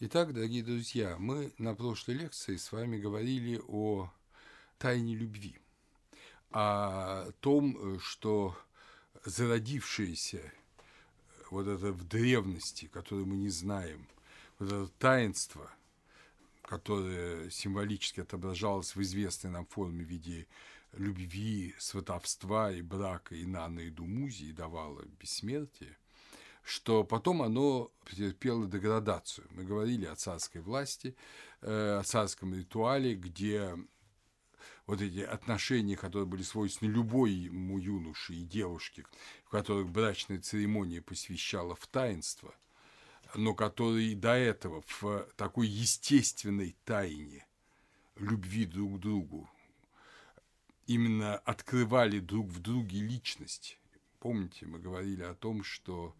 Итак, дорогие друзья, мы на прошлой лекции с вами говорили о тайне любви, о том, что зародившееся вот это в древности, которое мы не знаем, вот это таинство, которое символически отображалось в известной нам форме в виде любви, сватовства и брака Инана и Думузи и давало бессмертие, что потом оно претерпело деградацию. Мы говорили о царской власти, э, о царском ритуале, где вот эти отношения, которые были свойственны любому юноше и девушке, в которых брачная церемония посвящала в таинство, но которые до этого в такой естественной тайне любви друг к другу именно открывали друг в друге личность. Помните, мы говорили о том, что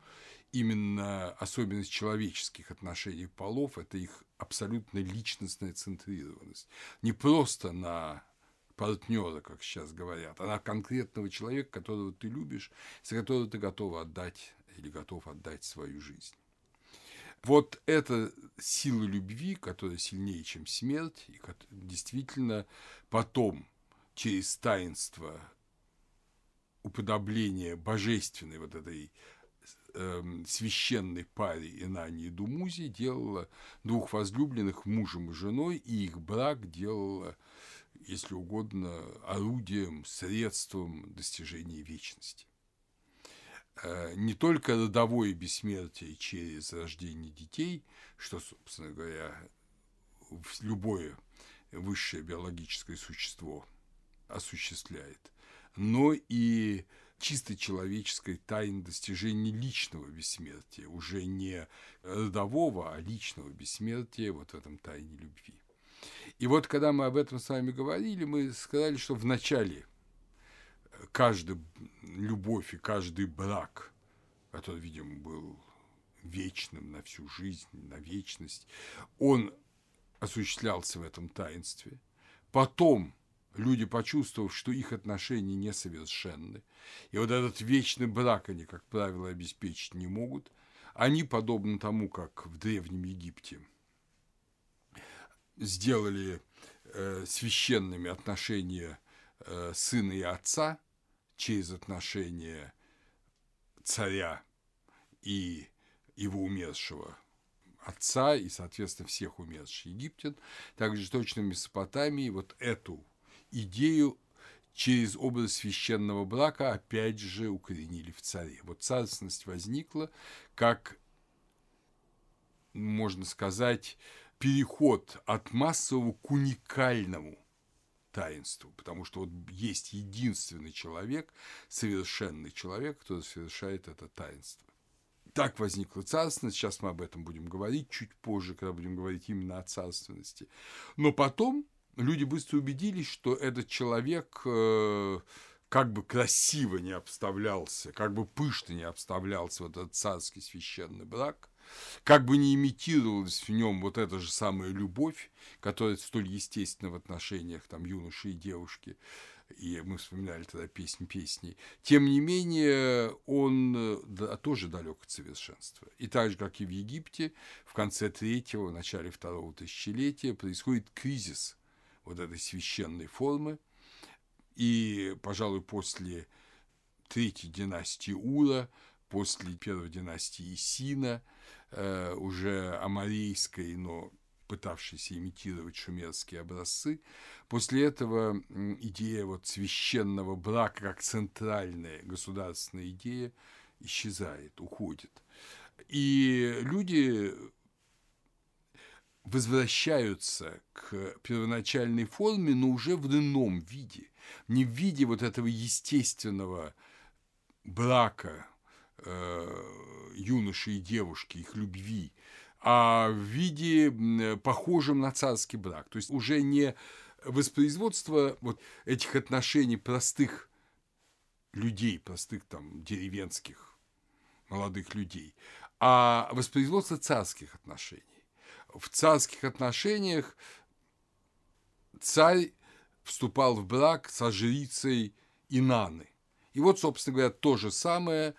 именно особенность человеческих отношений полов – это их абсолютно личностная центрированность. Не просто на партнера, как сейчас говорят, а на конкретного человека, которого ты любишь, за которого ты готов отдать или готов отдать свою жизнь. Вот эта сила любви, которая сильнее, чем смерть, и действительно потом через таинство уподобления божественной вот этой э, священной паре Инани и Думузи делала двух возлюбленных мужем и женой, и их брак делала, если угодно, орудием, средством достижения вечности. Э, не только родовое бессмертие через рождение детей, что, собственно говоря, любое высшее биологическое существо осуществляет, но и чисто человеческой тайны достижения личного бессмертия, уже не родового, а личного бессмертия вот в этом тайне любви. И вот когда мы об этом с вами говорили, мы сказали, что в начале каждая любовь и каждый брак, который, видимо, был вечным на всю жизнь, на вечность, он осуществлялся в этом таинстве. Потом люди, почувствовав, что их отношения несовершенны, и вот этот вечный брак они, как правило, обеспечить не могут, они, подобно тому, как в Древнем Египте, сделали э, священными отношения э, сына и отца через отношения царя и его умершего отца и, соответственно, всех умерших египтян, также точно Месопотамии вот эту идею через образ священного брака опять же укоренили в царе. Вот царственность возникла как, можно сказать, переход от массового к уникальному таинству, потому что вот есть единственный человек, совершенный человек, который совершает это таинство. Так возникла царственность, сейчас мы об этом будем говорить, чуть позже, когда будем говорить именно о царственности. Но потом люди быстро убедились, что этот человек э, как бы красиво не обставлялся, как бы пышно не обставлялся вот этот царский священный брак, как бы не имитировалась в нем вот эта же самая любовь, которая столь естественна в отношениях там юноши и девушки, и мы вспоминали тогда песнь песней, тем не менее он да, тоже далек от совершенства. И так же, как и в Египте, в конце третьего, начале второго тысячелетия происходит кризис вот этой священной формы. И, пожалуй, после третьей династии Ура, после первой династии Исина, э, уже амарейской, но пытавшейся имитировать шумерские образцы. После этого идея вот священного брака как центральная государственная идея исчезает, уходит. И люди возвращаются к первоначальной форме, но уже в ином виде. Не в виде вот этого естественного брака э, юноши и девушки, их любви, а в виде похожем на царский брак. То есть уже не воспроизводство вот этих отношений простых людей, простых там деревенских молодых людей, а воспроизводство царских отношений в царских отношениях царь вступал в брак со жрицей Инаны. И вот, собственно говоря, то же самое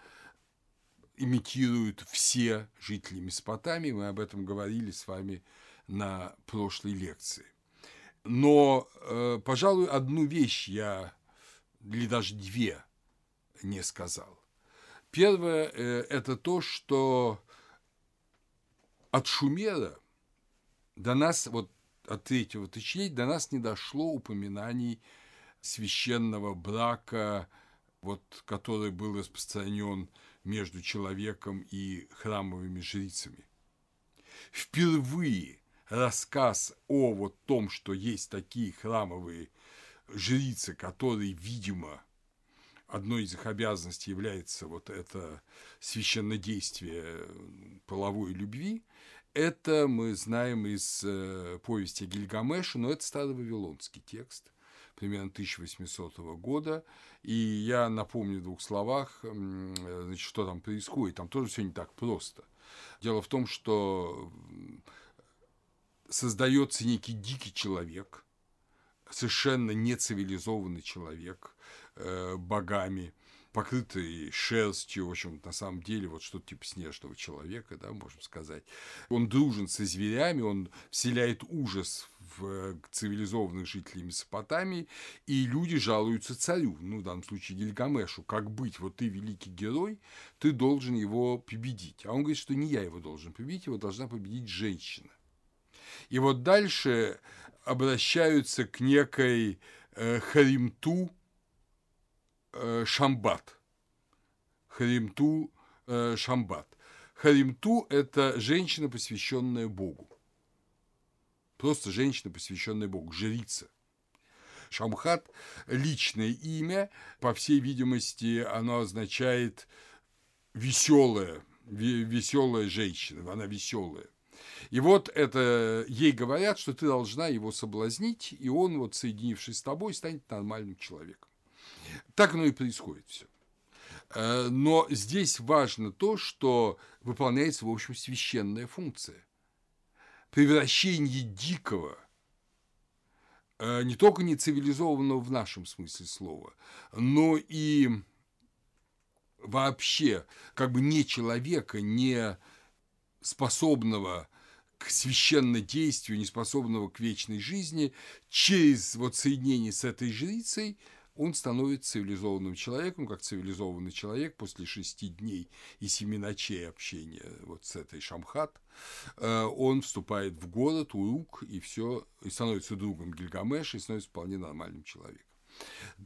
имитируют все жители Месопотамии. Мы об этом говорили с вами на прошлой лекции. Но, э, пожалуй, одну вещь я, или даже две, не сказал. Первое э, – это то, что от Шумера до нас, вот от третьего тысячелетия, до нас не дошло упоминаний священного брака, вот, который был распространен между человеком и храмовыми жрицами. Впервые рассказ о вот том, что есть такие храмовые жрицы, которые, видимо, одной из их обязанностей является вот это священнодействие половой любви, это мы знаем из э, повести Гильгамеша, но это старовавилонский текст, примерно 1800 года. И я напомню в двух словах, значит, что там происходит. Там тоже все не так просто. Дело в том, что создается некий дикий человек, совершенно нецивилизованный человек э, богами, покрытый шерстью, в общем, на самом деле, вот что-то типа снежного человека, да, можем сказать. Он дружен со зверями, он вселяет ужас в э, цивилизованных жителей Месопотамии, и люди жалуются царю, ну, в данном случае Гильгамешу, как быть, вот ты великий герой, ты должен его победить. А он говорит, что не я его должен победить, его должна победить женщина. И вот дальше обращаются к некой э, Харимту Шамбат. Харимту э, Шамбат. Харимту – это женщина, посвященная Богу. Просто женщина, посвященная Богу, жрица. Шамхат – личное имя, по всей видимости, оно означает веселая, веселая женщина, она веселая. И вот это ей говорят, что ты должна его соблазнить, и он, вот соединившись с тобой, станет нормальным человеком. Так оно и происходит все. Э, но здесь важно то, что выполняется, в общем, священная функция. Превращение дикого, э, не только нецивилизованного в нашем смысле слова, но и вообще как бы не человека, не способного к священнодействию, неспособного к вечной жизни, через вот соединение с этой жрицей он становится цивилизованным человеком, как цивилизованный человек после шести дней и семи ночей общения вот с этой Шамхат, э, он вступает в город, Урук, и все, и становится другом Гильгамеша, и становится вполне нормальным человеком.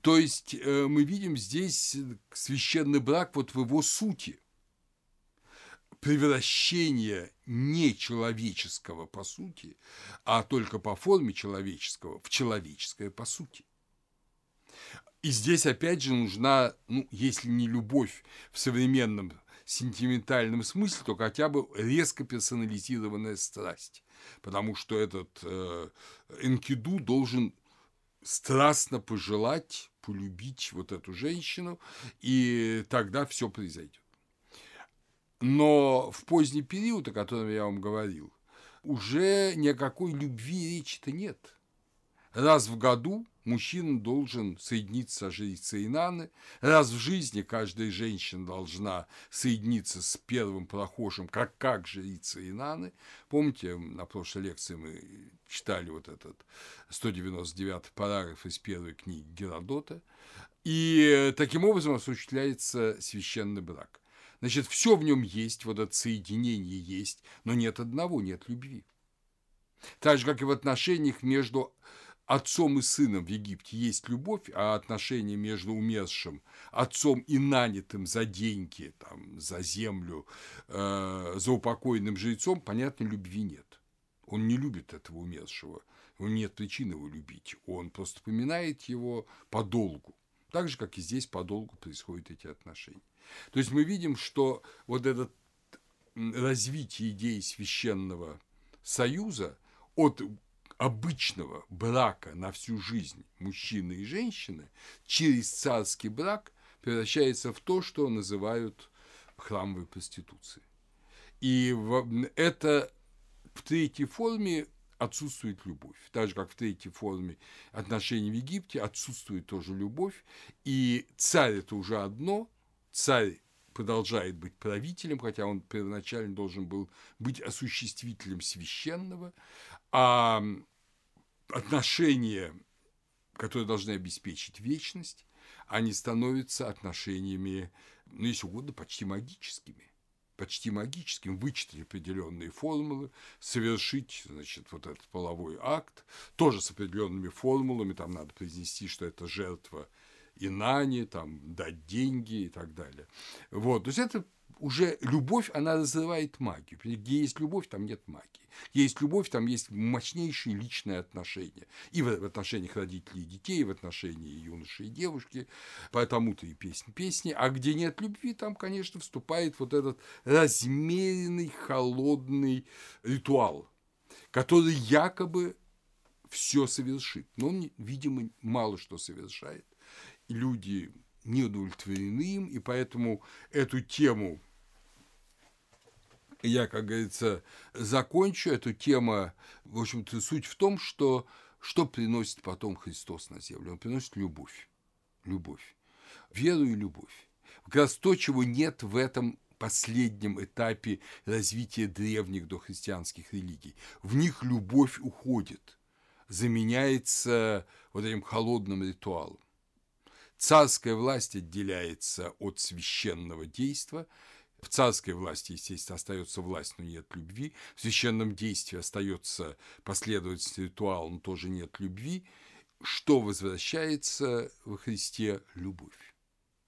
То есть э, мы видим здесь священный брак вот в его сути – превращение нечеловеческого по сути, а только по форме человеческого в человеческое по сути. И здесь опять же нужна, ну, если не любовь в современном сентиментальном смысле, то хотя бы резко персонализированная страсть. Потому что этот э, Энкиду должен страстно пожелать, полюбить вот эту женщину, и тогда все произойдет. Но в поздний период, о котором я вам говорил, уже никакой любви речи-то нет. Раз в году мужчина должен соединиться с жрицей Инаны, раз в жизни каждая женщина должна соединиться с первым прохожим, как, как жрица Инаны. Помните, на прошлой лекции мы читали вот этот 199 параграф из первой книги Геродота, и таким образом осуществляется священный брак. Значит, все в нем есть, вот это соединение есть, но нет одного, нет любви. Так же, как и в отношениях между отцом и сыном в Египте есть любовь, а отношения между умершим отцом и нанятым за деньги, там, за землю, э, за упокойным жрецом, понятно, любви нет. Он не любит этого умершего, у него нет причин его любить, он просто поминает его подолгу. Так же, как и здесь подолгу происходят эти отношения. То есть мы видим, что вот это развитие идеи священного союза от обычного брака на всю жизнь мужчины и женщины через царский брак превращается в то, что называют храмовой проституцией. И это в третьей форме отсутствует любовь. Так же, как в третьей форме отношений в Египте отсутствует тоже любовь. И царь – это уже одно, царь продолжает быть правителем, хотя он первоначально должен был быть осуществителем священного, а отношения, которые должны обеспечить вечность, они становятся отношениями, ну, если угодно, почти магическими почти магическим, вычитать определенные формулы, совершить, значит, вот этот половой акт, тоже с определенными формулами, там надо произнести, что это жертва Инани, там, дать деньги и так далее. Вот, то есть это уже любовь, она разрывает магию. Где есть любовь, там нет магии. Где есть любовь, там есть мощнейшие личные отношения. И в отношениях родителей и детей, и в отношении юноши и девушки. Поэтому-то и песни песни. А где нет любви, там, конечно, вступает вот этот размеренный, холодный ритуал, который якобы все совершит. Но он, видимо, мало что совершает. Люди не удовлетворены им, и поэтому эту тему я, как говорится, закончу эту тему. В общем-то, суть в том, что что приносит потом Христос на землю? Он приносит любовь. Любовь. Веру и любовь. Как раз то, чего нет в этом последнем этапе развития древних дохристианских религий. В них любовь уходит, заменяется вот этим холодным ритуалом. Царская власть отделяется от священного действия, в царской власти, естественно, остается власть, но нет любви. В священном действии остается последовательность ритуал, но тоже нет любви. Что возвращается во Христе? Любовь.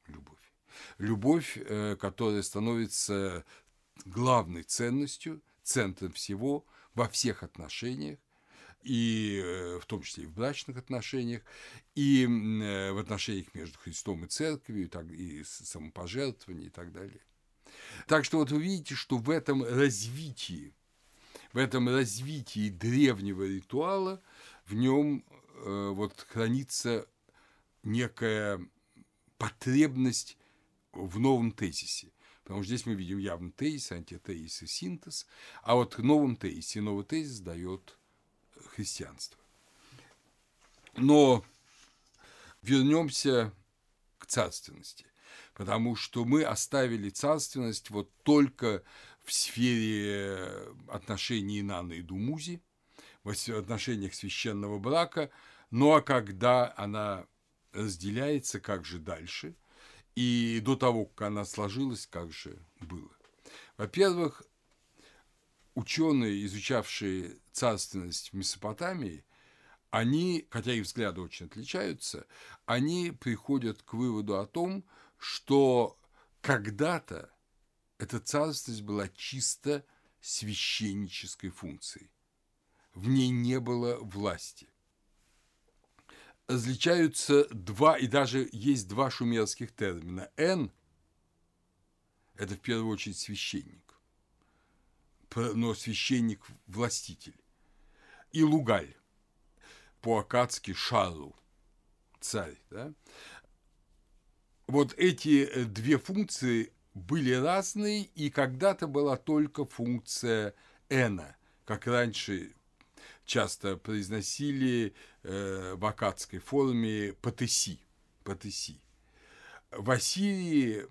Любовь. Любовь, э, которая становится главной ценностью, центром всего во всех отношениях, и э, в том числе и в брачных отношениях, и э, в отношениях между Христом и Церковью, и, так, и самопожертвование и так далее. Так что вот вы видите, что в этом развитии, в этом развитии древнего ритуала, в нем э, вот хранится некая потребность в новом тезисе. Потому что здесь мы видим явно тезис, антитезис и синтез, а вот в новом тезисе новый тезис дает христианство. Но вернемся к царственности потому что мы оставили царственность вот только в сфере отношений Наны и Думузи, в отношениях священного брака, ну а когда она разделяется, как же дальше, и до того, как она сложилась, как же было. Во-первых, ученые, изучавшие царственность в Месопотамии, они, хотя их взгляды очень отличаются, они приходят к выводу о том, что когда-то эта царственность была чисто священнической функцией. В ней не было власти. Различаются два, и даже есть два шумерских термина. «Эн» – это в первую очередь священник, но священник-властитель. И «лугаль» по-акадски «шару» – царь. Да? Вот эти э, две функции были разные, и когда-то была только функция «эна», как раньше часто произносили э, в акадской форме «патеси». «патеси». В Ассирии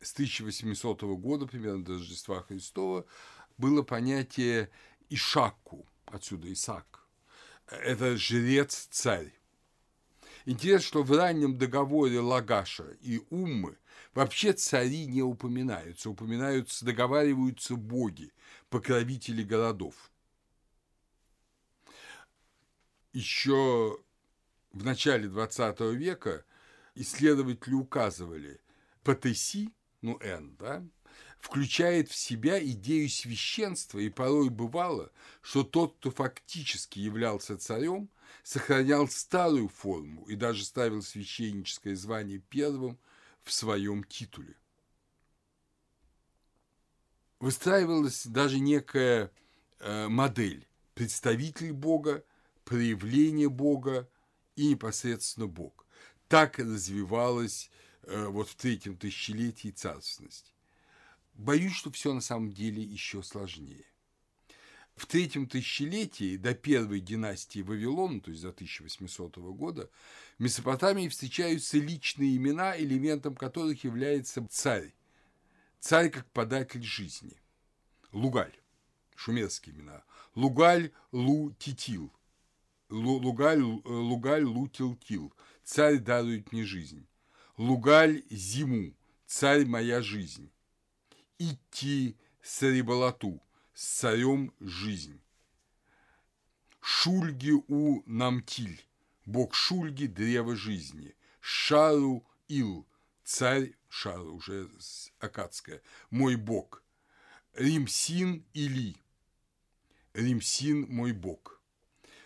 с 1800 года, примерно до Рождества Христова, было понятие «ишаку», отсюда «исак». Это жрец-царь. Интересно, что в раннем договоре Лагаша и Уммы вообще цари не упоминаются, упоминаются, договариваются боги, покровители городов. Еще в начале XX века исследователи указывали, Патеси, ну Н, да, включает в себя идею священства, и порой бывало, что тот, кто фактически являлся царем, сохранял старую форму и даже ставил священническое звание первым в своем титуле. Выстраивалась даже некая э, модель – представитель Бога, проявление Бога и непосредственно Бог. Так развивалась э, вот в третьем тысячелетии царственность. Боюсь, что все на самом деле еще сложнее. В третьем тысячелетии до первой династии Вавилона, то есть до 1800 года, в Месопотамии встречаются личные имена, элементом которых является царь, царь как податель жизни. Лугаль, шумерские имена. Лугаль Лу Титил. Лугаль, Лугаль Лу Тилтил. Царь дарует мне жизнь. Лугаль Зиму. Царь моя жизнь. Идти Сарибалату. С жизнь. Шульги у Намтиль. Бог Шульги – древо жизни. Шару Ил. Царь Шару, уже акадская. Мой бог. Римсин Или. Римсин мой бог.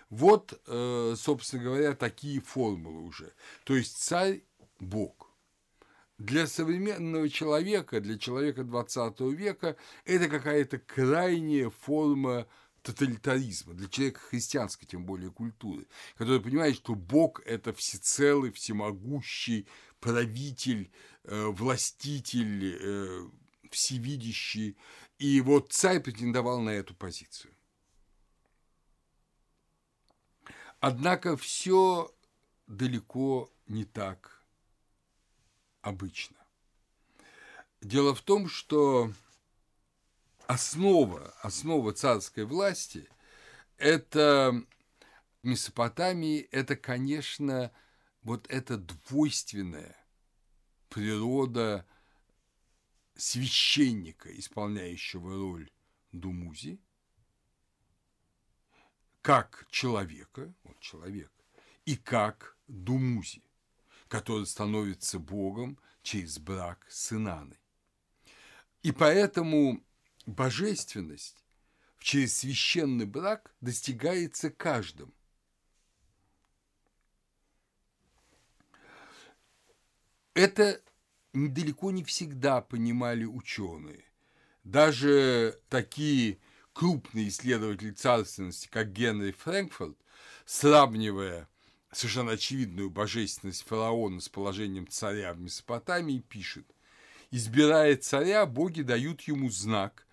Вот, э, собственно говоря, такие формулы уже. То есть царь – бог. Для современного человека, для человека 20 века, это какая-то крайняя форма тоталитаризма, для человека христианской, тем более, культуры, который понимает, что Бог – это всецелый, всемогущий правитель, э, властитель, э, всевидящий. И вот царь претендовал на эту позицию. Однако все далеко не так обычно. Дело в том, что основа, основа царской власти – это Месопотамии, это, конечно, вот эта двойственная природа священника, исполняющего роль Думузи, как человека, вот человек, и как Думузи, который становится Богом через брак с Инаной. И поэтому божественность через священный брак достигается каждым. Это далеко не всегда понимали ученые. Даже такие крупные исследователи царственности, как Генри Фрэнкфорд, сравнивая совершенно очевидную божественность фараона с положением царя в Месопотамии, пишет, избирая царя, боги дают ему знак,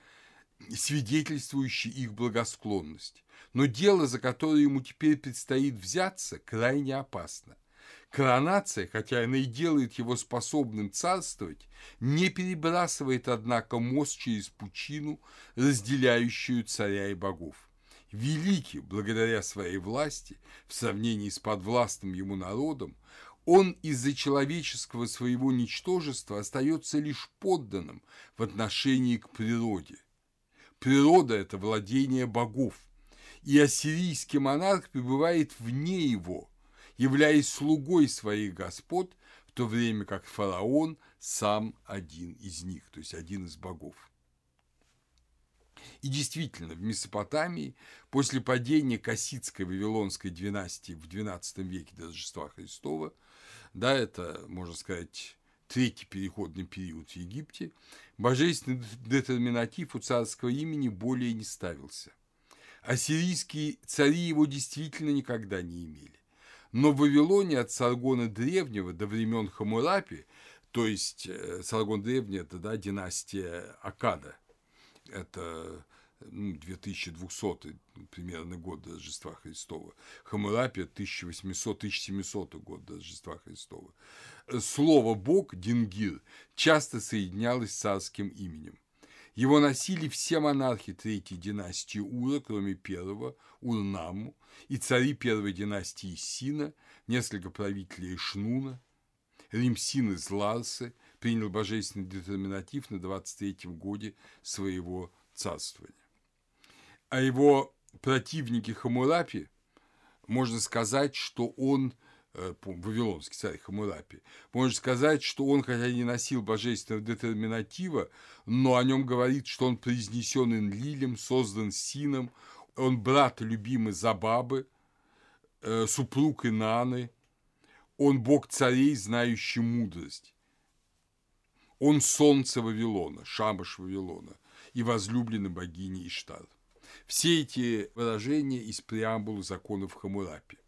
свидетельствующий их благосклонность. Но дело, за которое ему теперь предстоит взяться, крайне опасно. Коронация, хотя она и делает его способным царствовать, не перебрасывает, однако, мост через пучину, разделяющую царя и богов. Великий, благодаря своей власти, в сравнении с подвластным ему народом, он из-за человеческого своего ничтожества остается лишь подданным в отношении к природе. Природа – это владение богов, и ассирийский монарх пребывает вне его – являясь слугой своих господ, в то время как фараон сам один из них, то есть один из богов. И действительно, в Месопотамии после падения Кассидской Вавилонской династии в XII веке до Рождества Христова, да, это, можно сказать, третий переходный период в Египте, божественный детерминатив у царского имени более не ставился. Ассирийские цари его действительно никогда не имели. Но в Вавилоне от Саргона Древнего до времен Хамурапи, то есть э, Саргон Древний – это да, династия Акада, это ну, 2200 примерно год до Рождества Христова. Хамурапи 1800-1700 год до Рождества Христова. Слово «бог» – Дингир часто соединялось с царским именем. Его носили все монархи третьей династии Ура, кроме первого, Урнаму, и цари первой династии Сина, несколько правителей Шнуна. Римсин из Ларсы принял божественный детерминатив на 23-м годе своего царствования. А его противники Хамурапи, можно сказать, что он – Э, вавилонский царь Хамурапи, можно сказать, что он, хотя не носил божественного детерминатива, но о нем говорит, что он произнесен Энлилем, создан Сином, он брат любимый Забабы, э, супруг Инаны, он бог царей, знающий мудрость. Он солнце Вавилона, шабаш Вавилона и возлюбленный богини Иштар. Все эти выражения из преамбулы законов Хамурапи.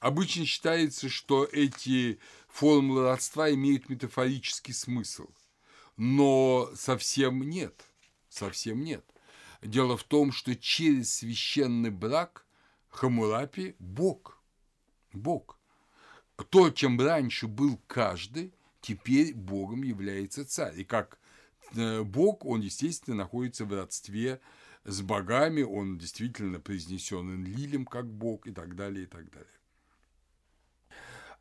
Обычно считается, что эти формулы родства имеют метафорический смысл, но совсем нет, совсем нет. Дело в том, что через священный брак Хамурапи – Бог, Бог. То, чем раньше был каждый, теперь Богом является царь. И как э, Бог, он, естественно, находится в родстве с богами, он действительно произнесен Энлилем как Бог и так далее, и так далее.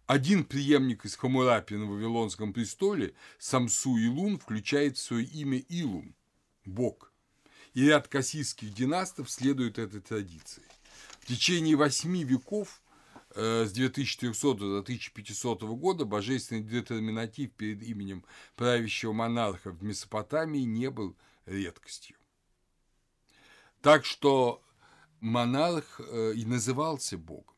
Один преемник из Хамурапи на Вавилонском престоле, Самсу Илун, включает в свое имя Илум – Бог. И ряд кассийских династов следует этой традиции. В течение восьми веков с 2400 до 1500 года божественный детерминатив перед именем правящего монарха в Месопотамии не был редкостью. Так что монарх э, и назывался Богом.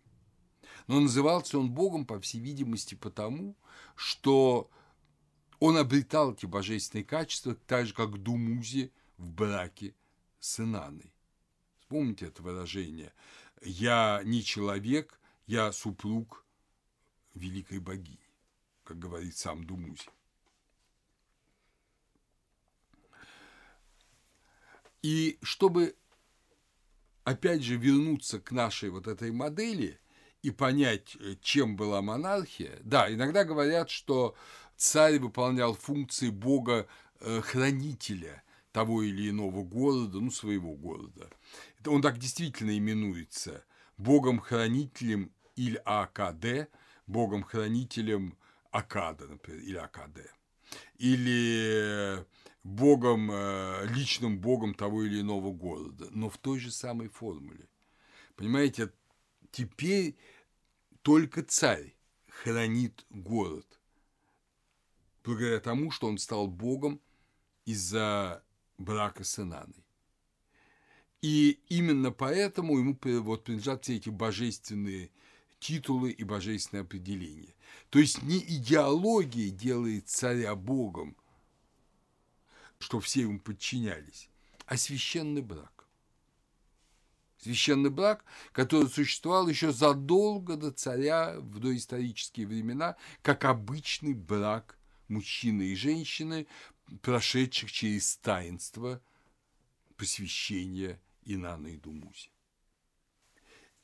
Но назывался он Богом, по всей видимости, потому, что он обретал эти божественные качества, так же, как Думузи в браке с Инаной. Вспомните это выражение «Я не человек, я супруг великой богини, как говорит сам Думузи. И чтобы, опять же, вернуться к нашей вот этой модели и понять, чем была монархия, да, иногда говорят, что царь выполнял функции бога-хранителя того или иного города, ну, своего города. Он так действительно именуется – богом-хранителем Иль-Акаде, богом-хранителем Акада, например, или Акаде, или богом, э, личным богом того или иного города, но в той же самой формуле. Понимаете, теперь только царь хранит город, благодаря тому, что он стал богом из-за брака с Инаной. И именно поэтому ему вот принадлежат все эти божественные титулы и божественные определения. То есть не идеология делает царя Богом, что все ему подчинялись, а священный брак. Священный брак, который существовал еще задолго до царя в доисторические времена, как обычный брак мужчины и женщины, прошедших через таинство посвящения Инана и Думузи.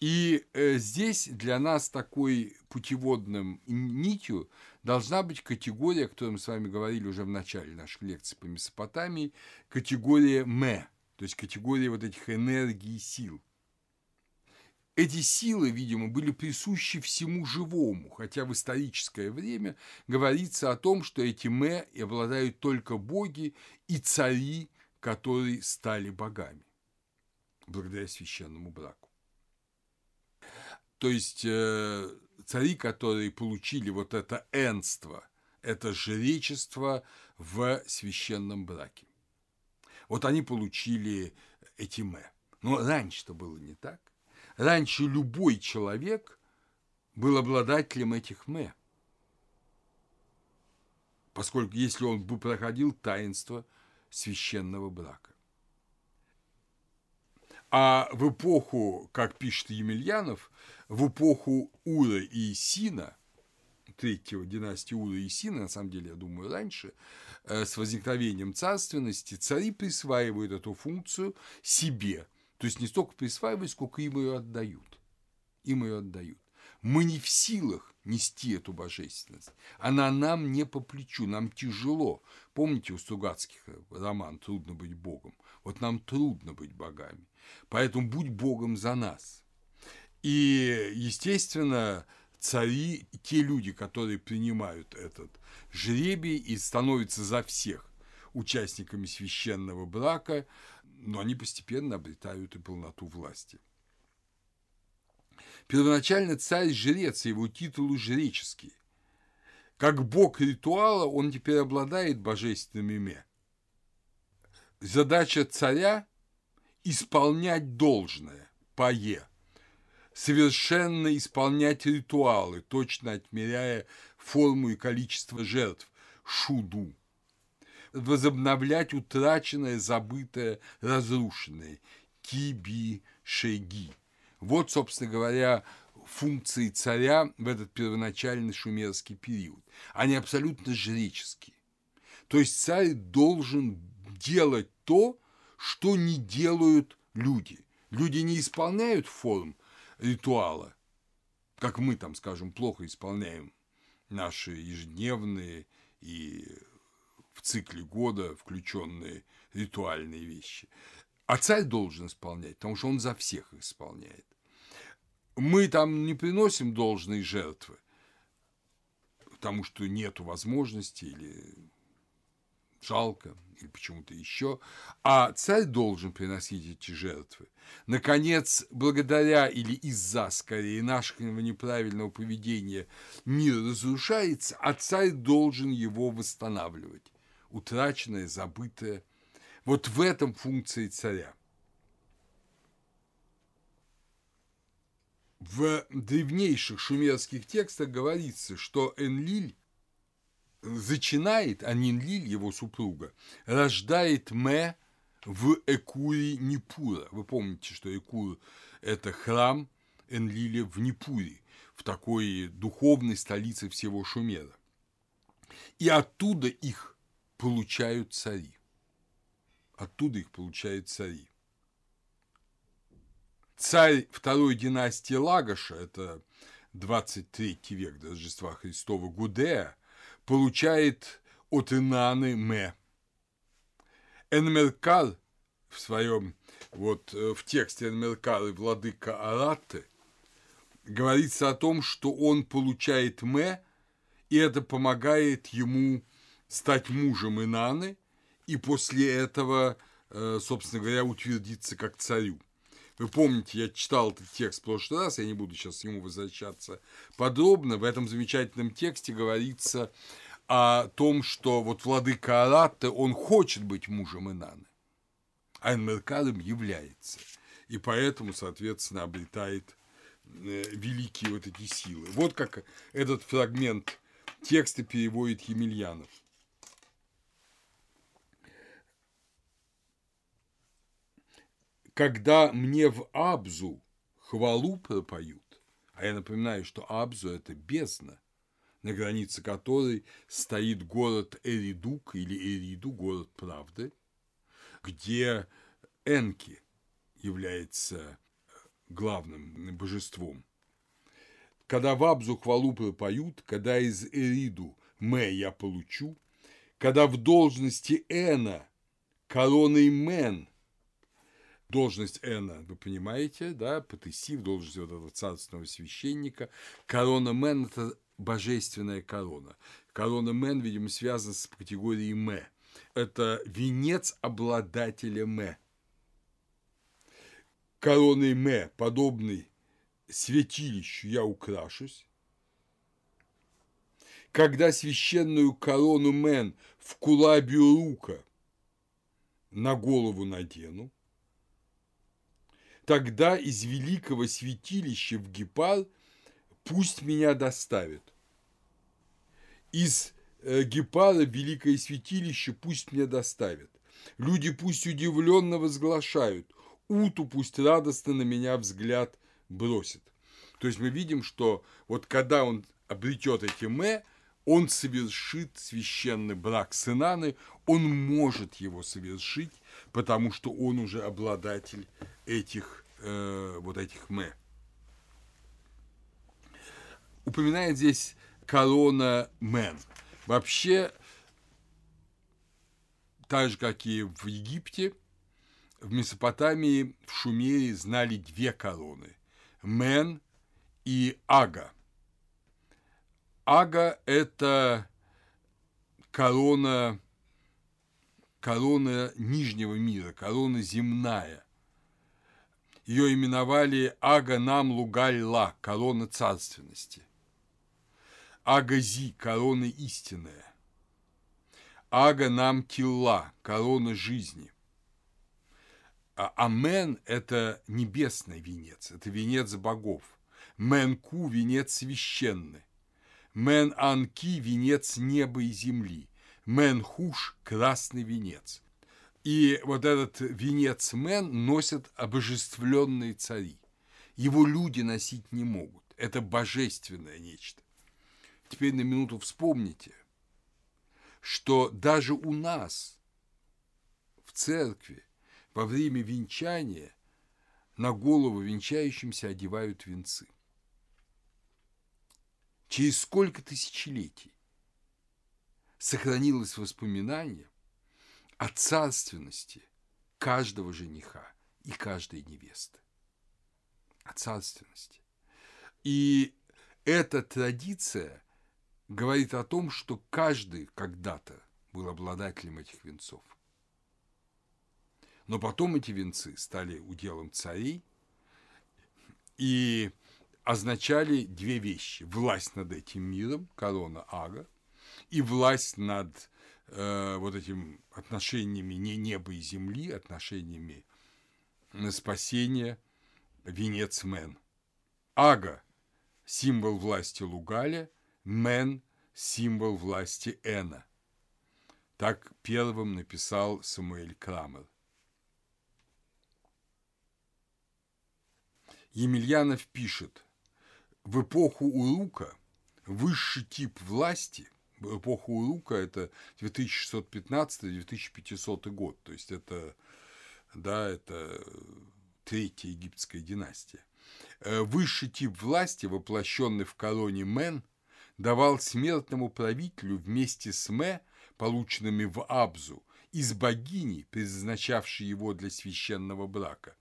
И э, здесь для нас такой путеводным нитью должна быть категория, о которой мы с вами говорили уже в начале наших лекций по Месопотамии, категория «мэ», то есть категория вот этих энергий и сил. Эти силы, видимо, были присущи всему живому, хотя в историческое время говорится о том, что эти «мэ» обладают только боги и цари, которые стали богами благодаря священному браку. То есть э, цари, которые получили вот это энство, это жречество в священном браке. Вот они получили эти мэ. Но раньше-то было не так. Раньше любой человек был обладателем этих мэ. Поскольку если он бы проходил таинство священного брака. А в эпоху, как пишет Емельянов, в эпоху Ура и Сина, третьего династии Ура и Сина, на самом деле, я думаю, раньше, э, с возникновением царственности, цари присваивают эту функцию себе. То есть не столько присваивают, сколько им ее отдают. Им ее отдают. Мы не в силах нести эту божественность. Она нам не по плечу, нам тяжело. Помните у Стругацких роман «Трудно быть Богом»? Вот нам трудно быть богами. Поэтому будь Богом за нас. И, естественно, цари, те люди, которые принимают этот жребий и становятся за всех участниками священного брака, но они постепенно обретают и полноту власти. Первоначально царь-жрец, его титулы жреческие. Как бог ритуала он теперь обладает божественным имя. Задача царя исполнять должное, пае, совершенно исполнять ритуалы, точно отмеряя форму и количество жертв, шуду, возобновлять утраченное, забытое, разрушенное, киби-шеги. Вот, собственно говоря, функции царя в этот первоначальный шумерский период. Они абсолютно жреческие. То есть царь должен делать то, что не делают люди. Люди не исполняют форм ритуала, как мы там, скажем, плохо исполняем наши ежедневные и в цикле года включенные ритуальные вещи. А царь должен исполнять, потому что он за всех исполняет. Мы там не приносим должные жертвы, потому что нет возможности или жалко, или почему-то еще, а царь должен приносить эти жертвы. Наконец, благодаря или из-за, скорее, нашего неправильного поведения мир разрушается, а царь должен его восстанавливать. Утраченное, забытое. Вот в этом функции царя. В древнейших шумерских текстах говорится, что Энлиль зачинает, а Нинлиль, его супруга, рождает Мэ в Экуре Нипура. Вы помните, что Экур – это храм Энлиля в Нипуре, в такой духовной столице всего Шумера. И оттуда их получают цари. Оттуда их получают цари. Царь второй династии Лагоша, это 23 век до Рождества Христова, Гудея, получает от Инаны Ме. Энмеркал в своем, вот э, в тексте Энмеркал и владыка Аратты говорится о том, что он получает Ме, и это помогает ему стать мужем Инаны, и после этого, э, собственно говоря, утвердиться как царю. Вы помните, я читал этот текст в прошлый раз, я не буду сейчас к нему возвращаться подробно. В этом замечательном тексте говорится о том, что вот владыка Аратта, он хочет быть мужем Инаны, а Энмеркалом является. И поэтому, соответственно, обретает э, великие вот эти силы. Вот как этот фрагмент текста переводит Емельянов. Когда мне в Абзу хвалу пропоют, а я напоминаю, что Абзу – это бездна, на границе которой стоит город Эридук или Эриду, город правды, где Энки является главным божеством. Когда в Абзу хвалу пропоют, когда из Эриду Мэ я получу, когда в должности Эна короной Мен должность Эна, вы понимаете, да, Патыси в должности вот этого царственного священника. Корона Мен – это божественная корона. Корона Мен, видимо, связана с категорией Мэ. Это венец обладателя Мэ. Короной Мэ, подобный святилищу, я украшусь. Когда священную корону Мен в кулабию рука на голову надену, тогда из великого святилища в Гепар пусть меня доставят. Из э, Гепара в великое святилище пусть меня доставят. Люди пусть удивленно возглашают, Уту пусть радостно на меня взгляд бросит. То есть мы видим, что вот когда он обретет эти мэ, он совершит священный брак с Инаны, он может его совершить, потому что он уже обладатель этих, э, вот этих мэ. Упоминает здесь корона Мен. Вообще, так же, как и в Египте, в Месопотамии, в Шумере знали две короны – Мен и Ага. Ага – это корона корона нижнего мира, корона земная. Ее именовали Ага Нам Лугаль Ла, корона царственности. Агази, корона истинная. Ага Нам Килла, корона жизни. А Амен – это небесный венец, это венец богов. Менку – венец священный. Мен Анки – венец неба и земли. Мен-Хуш – красный венец. И вот этот венец Мен носят обожествленные цари. Его люди носить не могут. Это божественное нечто. Теперь на минуту вспомните, что даже у нас в церкви во время венчания на голову венчающимся одевают венцы. Через сколько тысячелетий сохранилось воспоминание о царственности каждого жениха и каждой невесты. О царственности. И эта традиция говорит о том, что каждый когда-то был обладателем этих венцов. Но потом эти венцы стали уделом царей и означали две вещи. Власть над этим миром, корона Ага, и власть над э, вот этим отношениями не неба и земли, отношениями на спасение, венец Мен. Ага – символ власти Лугаля, Мен – символ власти Эна. Так первым написал Самуэль Крамер. Емельянов пишет, в эпоху Урука высший тип власти, эпоху Урука это 2615-2500 год, то есть это, да, это третья египетская династия. Э, высший тип власти, воплощенный в короне Мен, давал смертному правителю вместе с Ме полученными в Абзу, из богини, предназначавшей его для священного брака.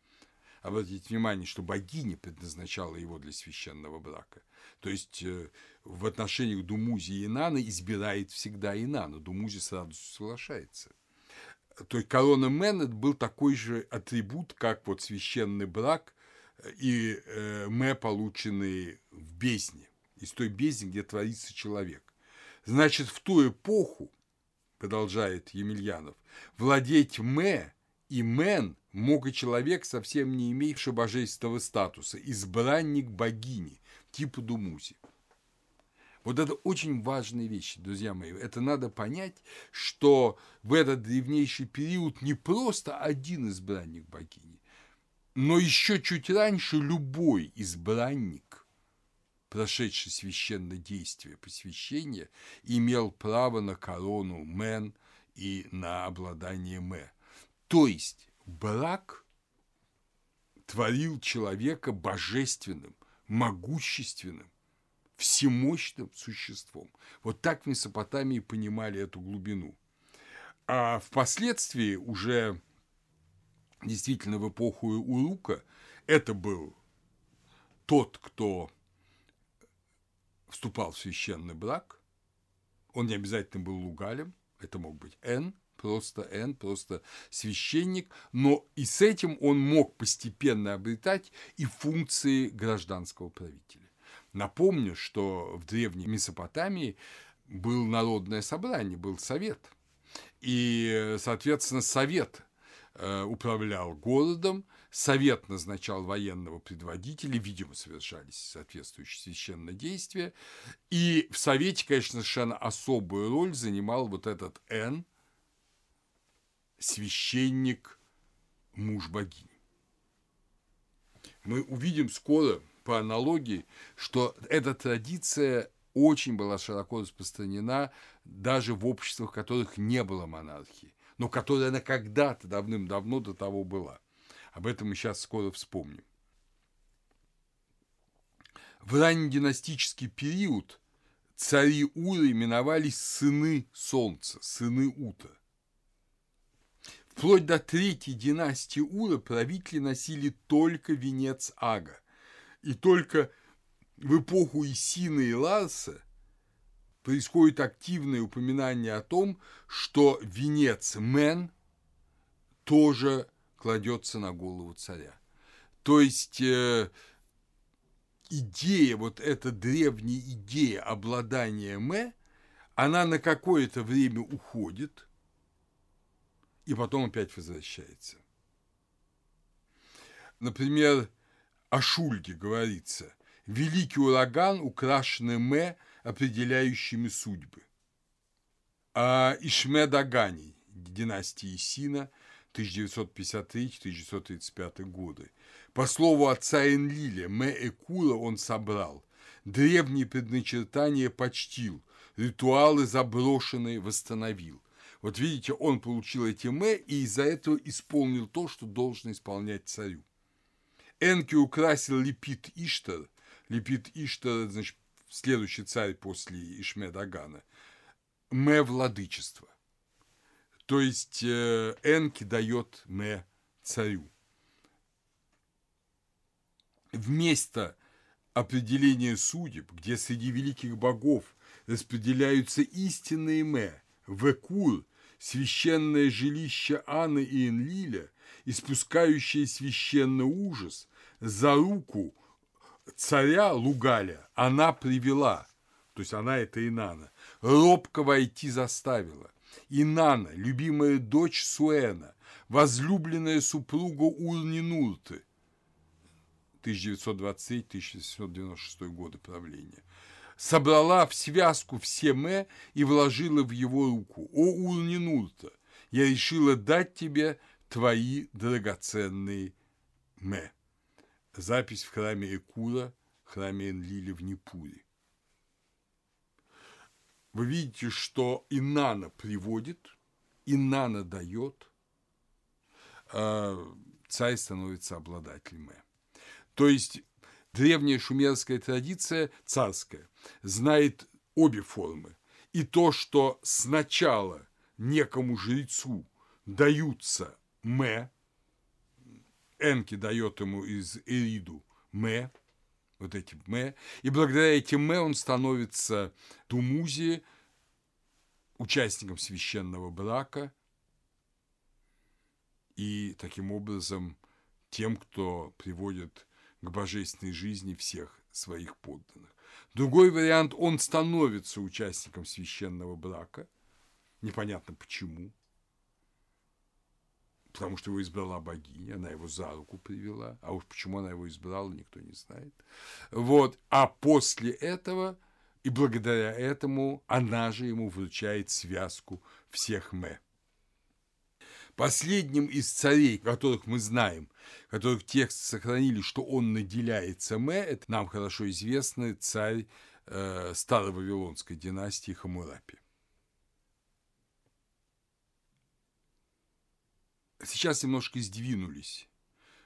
Обратите внимание, что богиня предназначала его для священного брака. То есть э, в отношениях Думузи и Инана избирает всегда Инана, Думузи сразу соглашается. То есть корона Менет был такой же атрибут, как вот священный брак и э, Мэ, полученные в бездне, из той бездни, где творится человек. Значит, в ту эпоху продолжает Емельянов, владеть Мэ и Мен мог и человек, совсем не имевший божественного статуса, избранник богини, типа Думузи. Вот это очень важные вещи, друзья мои. Это надо понять, что в этот древнейший период не просто один избранник богини, но еще чуть раньше любой избранник прошедший священное действие посвящения, имел право на корону Мен и на обладание Мэ. То есть брак творил человека божественным, могущественным, всемощным существом. Вот так в Месопотамии понимали эту глубину. А впоследствии уже действительно в эпоху Урука это был тот, кто вступал в священный брак, он не обязательно был лугалем, это мог быть Н, просто Н, просто священник, но и с этим он мог постепенно обретать и функции гражданского правителя. Напомню, что в древней Месопотамии был народное собрание, был совет. И, соответственно, совет э, управлял городом, Совет назначал военного предводителя, видимо, совершались соответствующие священные действия. И в Совете, конечно, совершенно особую роль занимал вот этот Н, священник, муж богини. Мы увидим скоро по аналогии, что эта традиция очень была широко распространена даже в обществах, в которых не было монархии, но которая она когда-то давным-давно до того была – об этом мы сейчас скоро вспомним. В раннединастический период цари Уры именовались сыны Солнца, сыны Ута. Вплоть до третьей династии Ура правители носили только венец Ага. И только в эпоху Исина и Ларса происходит активное упоминание о том, что венец Мен тоже кладется на голову царя. То есть э, идея, вот эта древняя идея обладания Мэ, она на какое-то время уходит и потом опять возвращается. Например, о Шульге говорится «Великий ураган, украшенный Мэ, определяющими судьбы». А Ишмедагани, династии Сина, 1953-1935 годы. По слову отца Энлиля, Мэ Экула он собрал. Древние предначертания почтил, ритуалы заброшенные восстановил. Вот видите, он получил эти Мэ и из-за этого исполнил то, что должен исполнять царю. Энки украсил Лепит Иштар. Лепит Иштар, значит, следующий царь после Ишмедагана. мэ владычество. То есть э, Энки дает мэ царю. Вместо определения судеб, где среди великих богов распределяются истинные мэ, Векур, священное жилище Анны и Энлиля, испускающее священный ужас, за руку царя Лугаля она привела, то есть она это Инана, робко войти заставила. Инана, любимая дочь Суэна, возлюбленная супруга Урнинурты, 1923-1996 годы правления, собрала в связку все мэ и вложила в его руку. «О, Урнинурта, я решила дать тебе твои драгоценные мэ». Запись в храме Экура, храме Энлили в Непуре. Вы видите, что Инана приводит, Инана дает, а царь становится обладателем мэ. То есть древняя шумерская традиция, царская, знает обе формы. И то, что сначала некому жрецу даются мэ, Энки дает ему из Эриду мэ, вот эти мэ, и благодаря этим мэ он становится Тумузи, участником священного брака, и таким образом тем, кто приводит к божественной жизни всех своих подданных. Другой вариант, он становится участником священного брака, непонятно почему, потому что его избрала богиня, она его за руку привела, а уж почему она его избрала, никто не знает. Вот, а после этого и благодаря этому она же ему вручает связку всех мэ. Последним из царей, которых мы знаем, которых тексты сохранили, что он наделяется мэ, это нам хорошо известный царь э, старой вавилонской династии Хамурапи. Сейчас немножко сдвинулись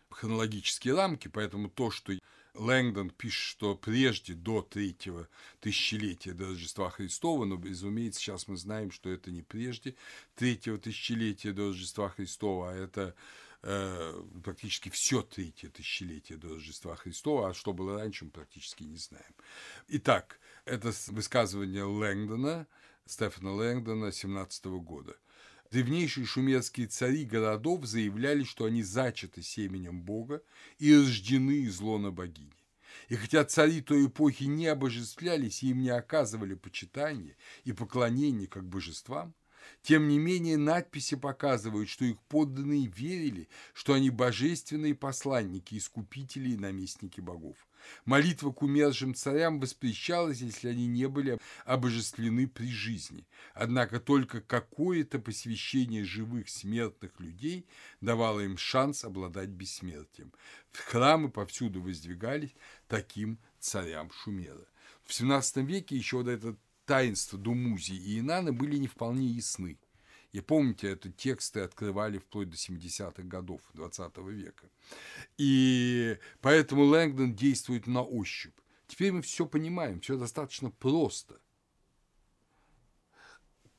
хронологические рамки, поэтому то, что Лэнгдон пишет, что прежде, до третьего тысячелетия до Рождества Христова, но, разумеется, сейчас мы знаем, что это не прежде третьего тысячелетия до Рождества Христова, а это э, практически все третье тысячелетие до Рождества Христова, а что было раньше, мы практически не знаем. Итак, это высказывание Лэнгдона, Стефана Лэнгдона 17 года. Древнейшие шумерские цари городов заявляли, что они зачаты семенем Бога и рождены из лона богини. И хотя цари той эпохи не обожествлялись и им не оказывали почитания и поклонения как божествам, тем не менее, надписи показывают, что их подданные верили, что они божественные посланники, искупители и наместники богов. Молитва к умершим царям воспрещалась, если они не были обожествлены при жизни. Однако только какое-то посвящение живых смертных людей давало им шанс обладать бессмертием. Храмы повсюду воздвигались таким царям Шумера. В XVII веке еще вот это таинства Думузи и Инаны были не вполне ясны. И помните, это тексты открывали вплоть до 70-х годов 20 века. И поэтому Лэнгдон действует на ощупь. Теперь мы все понимаем, все достаточно просто.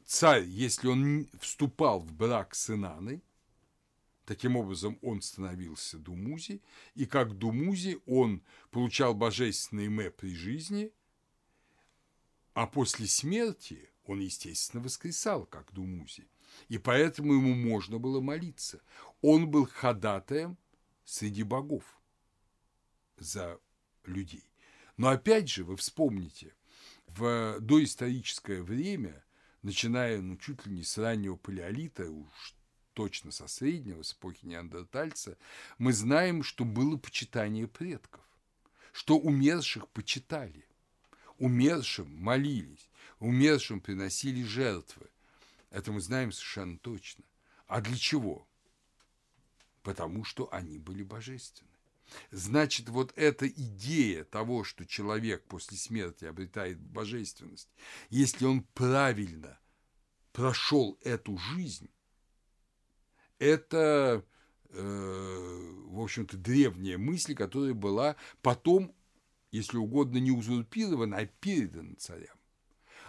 Царь, если он вступал в брак с Инаной, Таким образом, он становился Думузи, и как Думузи он получал божественный мэ при жизни, а после смерти он, естественно, воскресал, как Думузи. И поэтому ему можно было молиться. Он был ходатаем среди богов за людей. Но опять же, вы вспомните, в доисторическое время, начиная ну, чуть ли не с раннего палеолита, уж точно со среднего, с эпохи неандертальца, мы знаем, что было почитание предков, что умерших почитали, умершим молились, умершим приносили жертвы. Это мы знаем совершенно точно. А для чего? Потому что они были божественны. Значит, вот эта идея того, что человек после смерти обретает божественность, если он правильно прошел эту жизнь, это, э, в общем-то, древняя мысль, которая была потом, если угодно, не узурпирована, а передана царям.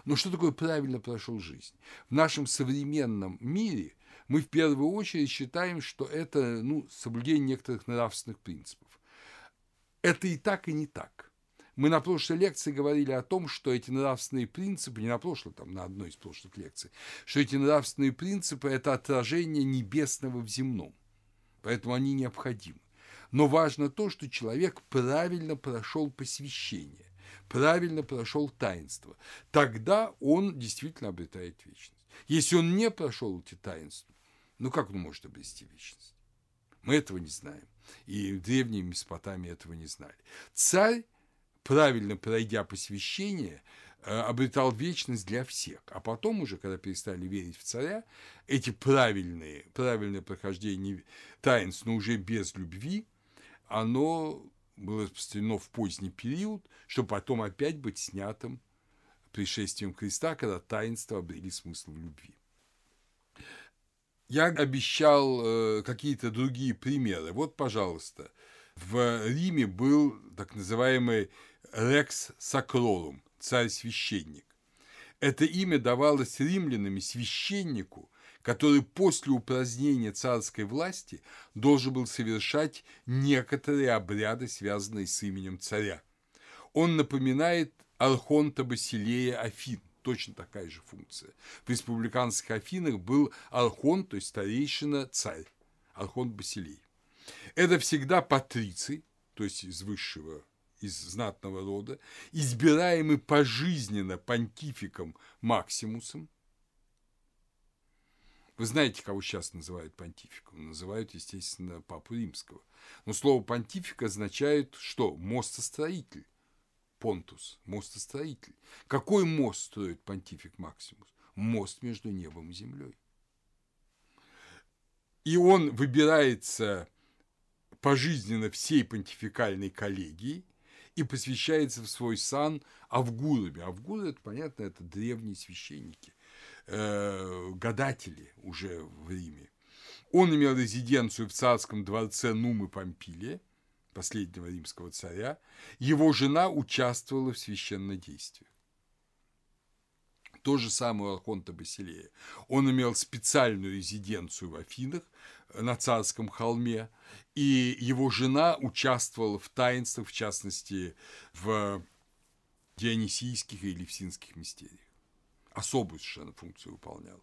Но что такое правильно прошел жизнь? В нашем современном мире мы в первую очередь считаем, что это ну, соблюдение некоторых нравственных принципов. Это и так, и не так. Мы на прошлой лекции говорили о том, что эти нравственные принципы, не на прошлой, там, на одной из прошлых лекций, что эти нравственные принципы – это отражение небесного в земном. Поэтому они необходимы. Но важно то, что человек правильно прошел посвящение, правильно прошел таинство. Тогда он действительно обретает вечность. Если он не прошел эти таинства, ну как он может обрести вечность? Мы этого не знаем. И в древней Месопотамии этого не знали. Царь, правильно пройдя посвящение, э, обретал вечность для всех. А потом уже, когда перестали верить в царя, эти правильные, правильное прохождение таинств, но уже без любви, оно было распространено в поздний период, чтобы потом опять быть снятым пришествием Христа, когда таинства обрели смысл в любви. Я обещал э, какие-то другие примеры. Вот, пожалуйста, в Риме был так называемый Рекс Сакролум, царь-священник. Это имя давалось римлянами священнику, который после упразднения царской власти должен был совершать некоторые обряды, связанные с именем царя. Он напоминает Архонта Басилея Афин, точно такая же функция. В республиканских Афинах был архонт, то есть старейшина, царь, архонт Басилей. Это всегда патриций, то есть из высшего, из знатного рода, избираемый пожизненно понтификом Максимусом, вы знаете, кого сейчас называют понтификом? Называют, естественно, папу римского. Но слово понтифик означает что? Мостостроитель. Понтус, мостостроитель. Какой мост строит понтифик Максимус? Мост между небом и землей. И он выбирается пожизненно всей понтификальной коллегии и посвящается в свой сан Авгурами. Авгуры, это понятно, это древние священники, э, гадатели уже в Риме. Он имел резиденцию в царском дворце Нумы Помпилия, последнего римского царя, его жена участвовала в священнодействии. То же самое у Архонта Басилея. Он имел специальную резиденцию в Афинах, на царском холме, и его жена участвовала в таинствах, в частности, в дионисийских и элевсинских мистериях. Особую совершенно функцию выполняла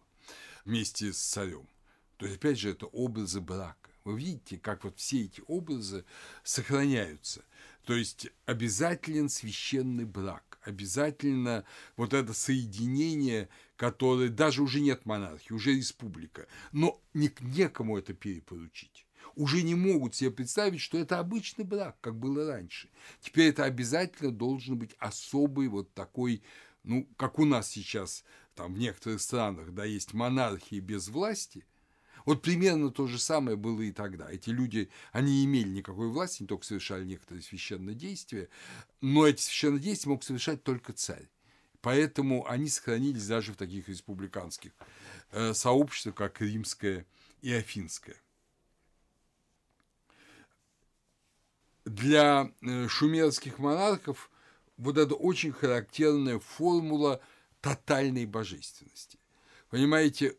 вместе с царем. То есть, опять же, это образы брака. Вы видите, как вот все эти образы сохраняются. То есть обязателен священный брак, обязательно вот это соединение, которое даже уже нет монархии, уже республика, но не, некому это перепоручить. Уже не могут себе представить, что это обычный брак, как было раньше. Теперь это обязательно должен быть особый вот такой, ну, как у нас сейчас там в некоторых странах, да, есть монархии без власти – вот примерно то же самое было и тогда. Эти люди, они не имели никакой власти, не только совершали некоторые священные действия, но эти священные действия мог совершать только царь. Поэтому они сохранились даже в таких республиканских э, сообществах, как римское и афинское. Для э, шумерских монархов вот это очень характерная формула тотальной божественности. Понимаете,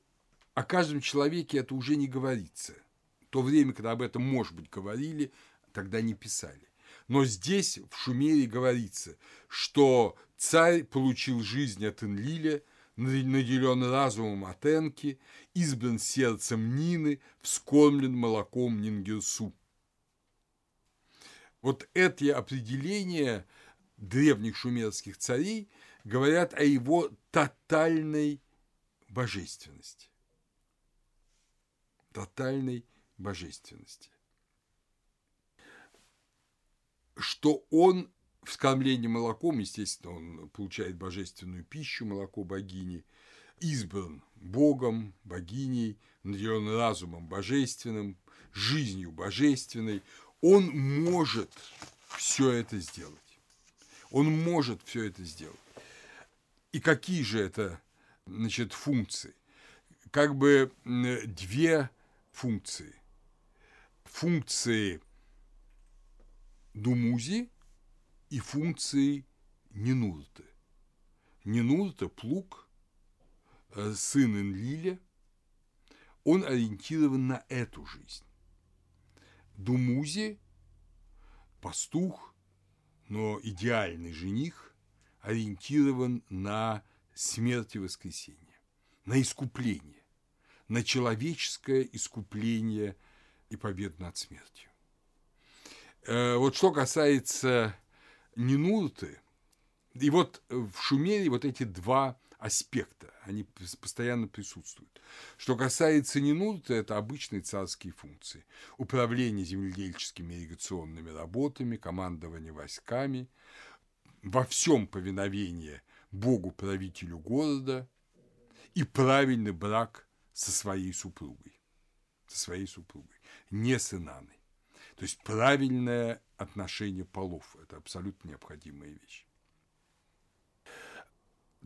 о каждом человеке это уже не говорится. В то время, когда об этом, может быть, говорили, тогда не писали. Но здесь, в Шумере, говорится, что царь получил жизнь от Энлиля, наделен разумом от Энки, избран сердцем Нины, вскормлен молоком Нингерсу. Вот эти определения древних шумерских царей говорят о его тотальной божественности тотальной божественности. Что он в кормлении молоком, естественно, он получает божественную пищу, молоко богини, избран Богом, богиней, наделен разумом божественным, жизнью божественной, он может все это сделать. Он может все это сделать. И какие же это значит, функции? Как бы две функции. Функции Думузи и функции Нинурты. Нинурта, плуг, э, сын Энлиля, он ориентирован на эту жизнь. Думузи, пастух, но идеальный жених, ориентирован на смерть и воскресение, на искупление, на человеческое искупление и победу над смертью. Э, вот что касается Нинурты, и вот в Шумере вот эти два аспекта, они постоянно присутствуют. Что касается Нинурта, это обычные царские функции. Управление земледельческими ирригационными работами, командование войсками, во всем повиновение Богу-правителю города и правильный брак со своей супругой, со своей супругой, не с Инаной. То есть правильное отношение полов – это абсолютно необходимая вещь.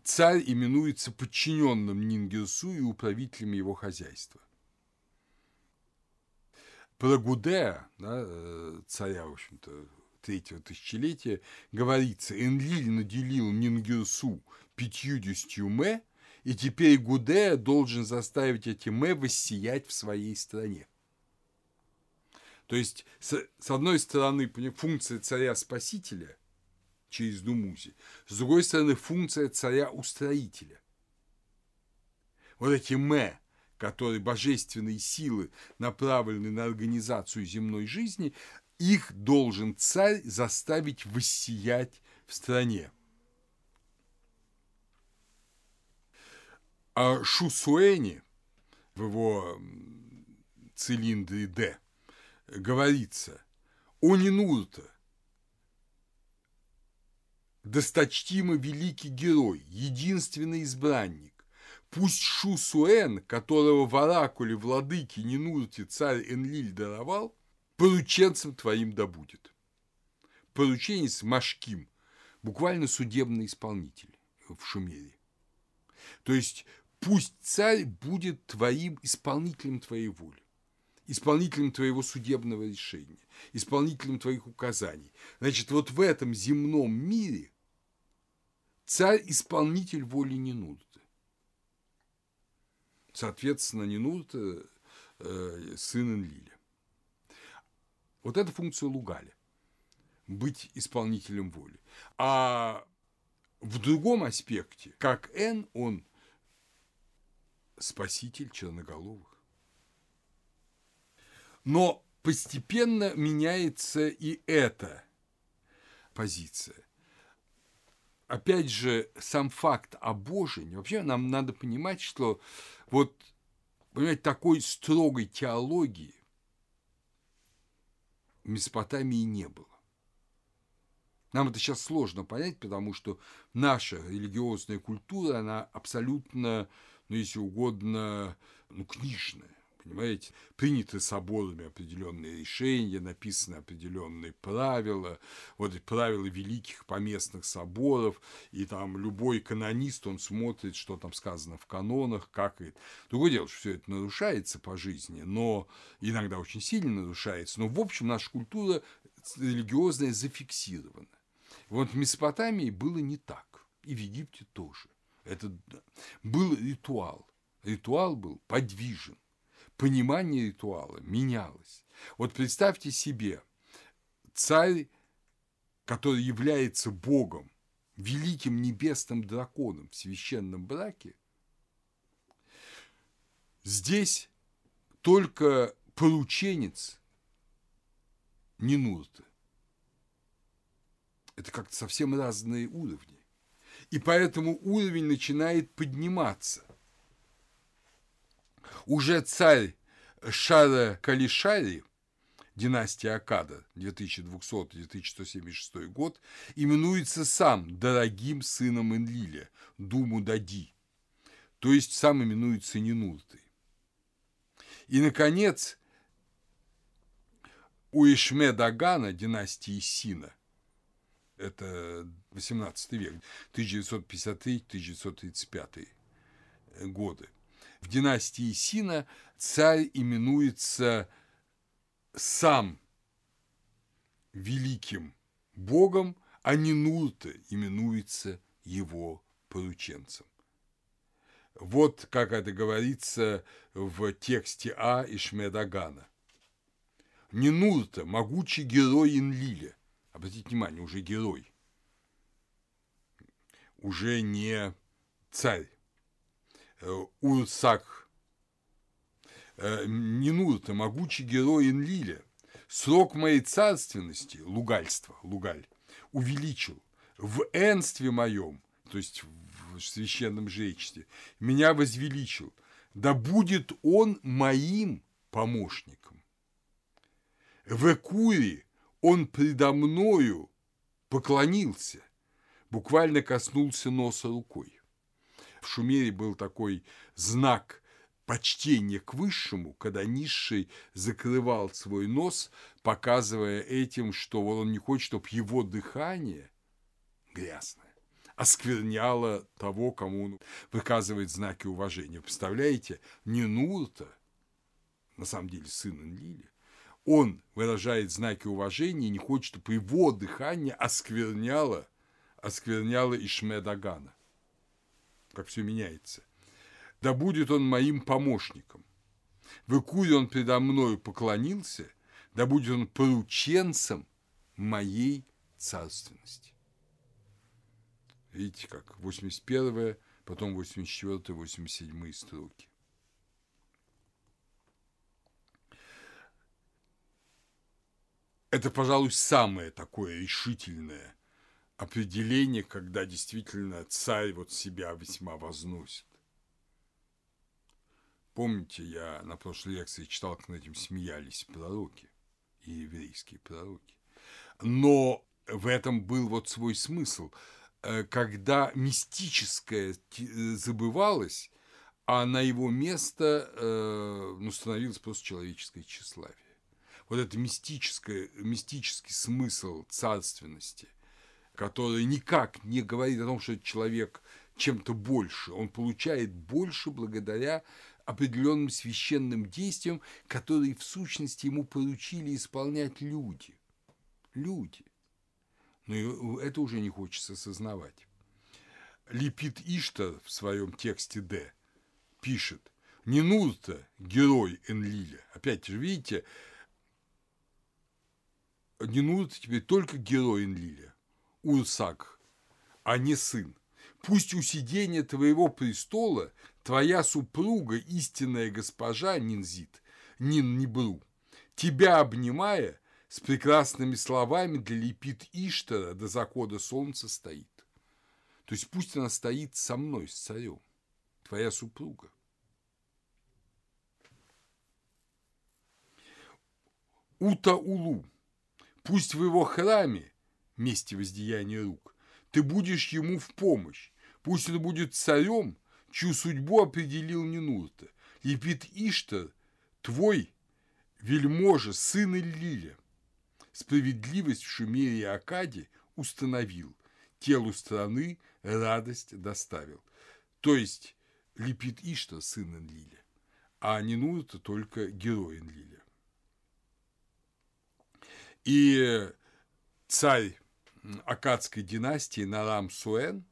Царь именуется подчиненным Нингерсу и управителем его хозяйства. Про да, э, царя, в общем-то, третьего тысячелетия, говорится, Энлиль наделил Нингерсу пятьюдесятью мэ, и теперь Гудея должен заставить эти мэ воссиять в своей стране. То есть, с одной стороны, функция царя-спасителя через Думузи, с другой стороны, функция царя-устроителя. Вот эти мэ, которые божественные силы направлены на организацию земной жизни, их должен царь заставить воссиять в стране. А Шусуэни в его цилиндре «Д» говорится о Нинурта, досточтимый великий герой, единственный избранник. Пусть Шусуэн, которого в оракуле владыки Нинурте царь Энлиль даровал, порученцем твоим да будет. Порученец Машким, буквально судебный исполнитель в Шумере. То есть пусть царь будет твоим исполнителем твоей воли исполнителем твоего судебного решения, исполнителем твоих указаний. Значит, вот в этом земном мире царь – исполнитель воли Нинурта. Соответственно, Нинурта э, сын Энлиля. Вот это функция Лугаля – быть исполнителем воли. А в другом аспекте, как Н, он спаситель черноголовых. Но постепенно меняется и эта позиция. Опять же, сам факт обожения, вообще нам надо понимать, что вот, понимаете, такой строгой теологии в Месопотамии не было. Нам это сейчас сложно понять, потому что наша религиозная культура, она абсолютно, ну, если угодно, ну, книжная. Понимаете, приняты соборами определенные решения, написаны определенные правила, вот правила великих поместных соборов, и там любой канонист, он смотрит, что там сказано в канонах, как и... Другое дело, что все это нарушается по жизни, но иногда очень сильно нарушается, но в общем наша культура религиозная зафиксирована. Вот в Месопотамии было не так, и в Египте тоже. Это был ритуал. Ритуал был подвижен понимание ритуала менялось. Вот представьте себе, царь, который является Богом, великим небесным драконом в священном браке, здесь только порученец Нинурта. Это как-то совсем разные уровни. И поэтому уровень начинает подниматься уже царь Шара Калишари, династия Акада, 2200-2176 год, именуется сам дорогим сыном Энлиля, Думу Дади, то есть сам именуется Нинуртой. И, наконец, у Ишме Дагана, династии Сина, это 18 век, 1953-1935 годы, в династии Сина царь именуется сам великим богом, а Нинурта именуется его порученцем. Вот как это говорится в тексте А Ишмедагана. Нинурта, могучий герой Инлиля. Обратите внимание, уже герой. Уже не царь. Э, Урсак. Э, Нинурта, могучий герой Инлиля. Срок моей царственности, лугальства, лугаль, увеличил. В энстве моем, то есть в священном жречестве, меня возвеличил. Да будет он моим помощником в Экуре он предо мною поклонился, буквально коснулся носа рукой. В Шумере был такой знак почтения к высшему, когда низший закрывал свой нос, показывая этим, что он не хочет, чтобы его дыхание грязное оскверняло того, кому он выказывает знаки уважения. Представляете, не на самом деле сын Энлили, он выражает знаки уважения и не хочет, чтобы его дыхание оскверняло, оскверняло Ишмедагана. Как все меняется. Да будет он моим помощником. В Икуре он предо мною поклонился, да будет он порученцем моей царственности. Видите, как 81 потом 84 87 строки. Это, пожалуй, самое такое решительное определение, когда действительно царь вот себя весьма возносит. Помните, я на прошлой лекции читал, как над этим смеялись пророки и еврейские пророки. Но в этом был вот свой смысл. Э, когда мистическое забывалось, а на его место э, ну, становилось просто человеческое тщеславие вот этот мистический смысл царственности, который никак не говорит о том, что человек чем-то больше, он получает больше благодаря определенным священным действиям, которые в сущности ему поручили исполнять люди. Люди. Но это уже не хочется осознавать. Липит Ишта в своем тексте «Д» пишет, не Нурта, герой Энлиля. Опять же, видите, не нужен тебе только герой Энлиля, Урсак, а не сын. Пусть у сидения твоего престола твоя супруга, истинная госпожа Нинзит, Нин Нибру, тебя обнимая, с прекрасными словами для лепит Иштара до захода солнца стоит. То есть пусть она стоит со мной, с царем, твоя супруга. Ута-улу Пусть в его храме, месте воздеяния рук, ты будешь ему в помощь. Пусть он будет царем, чью судьбу определил Нинурта. Епит Иштар, твой вельможа, сын Иллиля. Справедливость в Шумере и Акаде установил, телу страны радость доставил. То есть Лепит Ишта сын Энлиля, а Нинурта только герой Энлиля. И царь Акадской династии Нарам Суэн,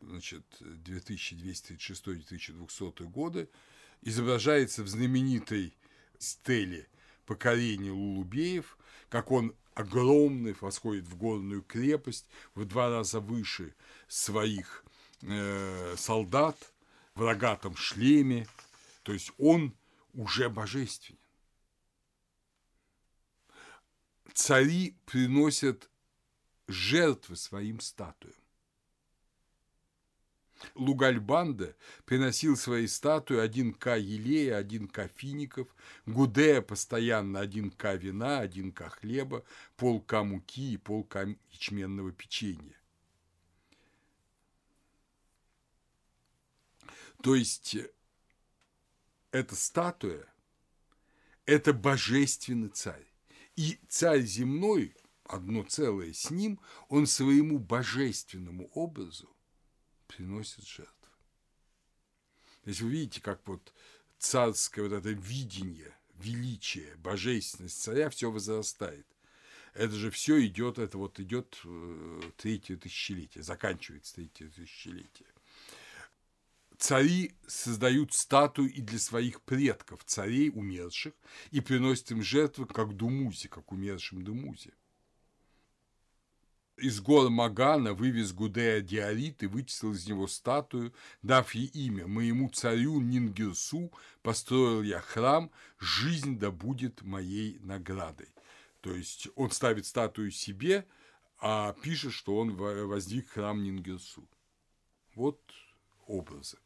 значит, 2236-2200 годы, изображается в знаменитой стеле покорения Лулубеев, как он огромный, восходит в горную крепость, в два раза выше своих э, солдат, в рогатом шлеме, то есть он уже божественен. цари приносят жертвы своим статуям. Лугальбанда приносил свои статуи один к елея, один к фиников, Гудея постоянно один к вина, один к хлеба, пол к муки и пол к ячменного печенья. То есть эта статуя – это божественный царь. И царь земной, одно целое с ним, он своему божественному образу приносит жертвы. То есть вы видите, как вот царское вот это видение, величие, божественность царя все возрастает. Это же все идет, это вот идет э, третье тысячелетие, заканчивается третье тысячелетие. цари создают статуи и для своих предков, царей умерших, и приносят им жертвы, как Думузе, как умершим Думузе. Из гор Магана вывез Гудея Диорит и вычислил из него статую, дав ей имя «Моему царю Нингирсу построил я храм, жизнь да будет моей наградой». То есть он ставит статую себе, а пишет, что он воздвиг храм Нингирсу. Вот образы.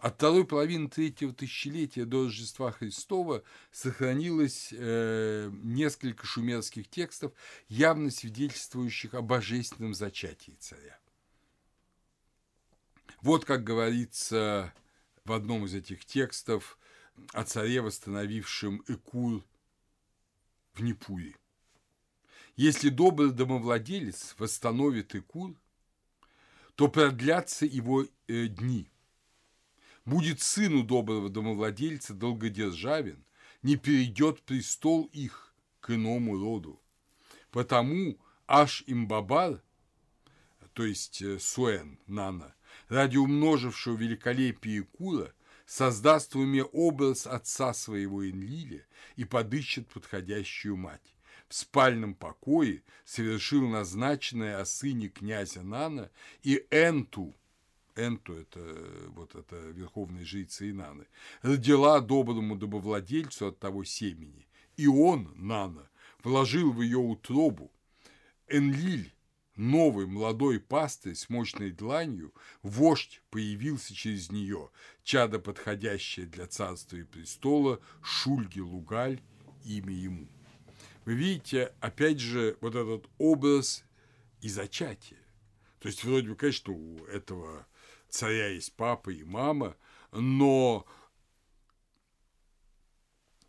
От второй половины третьего тысячелетия до Рождества Христова сохранилось э, несколько шумерских текстов, явно свидетельствующих о божественном зачатии царя. Вот как говорится в одном из этих текстов о царе, восстановившем Экур в Непуре. Если добрый домовладелец восстановит Экур, то продлятся его э, дни – будет сыну доброго домовладельца долгодержавен, не перейдет престол их к иному роду. Потому аж имбабар, то есть э, Суэн, Нана, ради умножившего великолепие Кура, создаст в уме образ отца своего Энлиля и подыщет подходящую мать. В спальном покое совершил назначенное о сыне князя Нана и Энту, Энту, это вот это верховная жрица Инаны, родила доброму добовладельцу от того семени, и он, Нана, вложил в ее утробу. Энлиль, новый молодой пастырь с мощной дланью, вождь появился через нее, чадо подходящее для царства и престола, Шульги Лугаль, имя ему. Вы видите, опять же, вот этот образ и зачатия. То есть, вроде бы, конечно, у этого царя есть папа и мама, но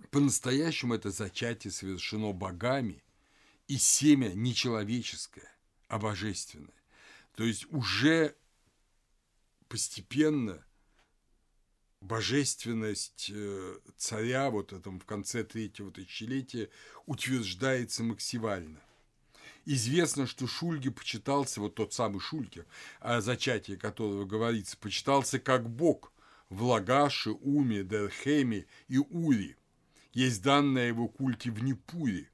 по-настоящему это зачатие совершено богами, и семя не человеческое, а божественное. То есть уже постепенно божественность э, царя вот этом в конце третьего тысячелетия утверждается максимально. Известно, что Шульги почитался, вот тот самый Шульги, о зачатии которого говорится, почитался как бог в Лагаше, Уме, Дерхеме и Ури. Есть данные о его культе в Непуре.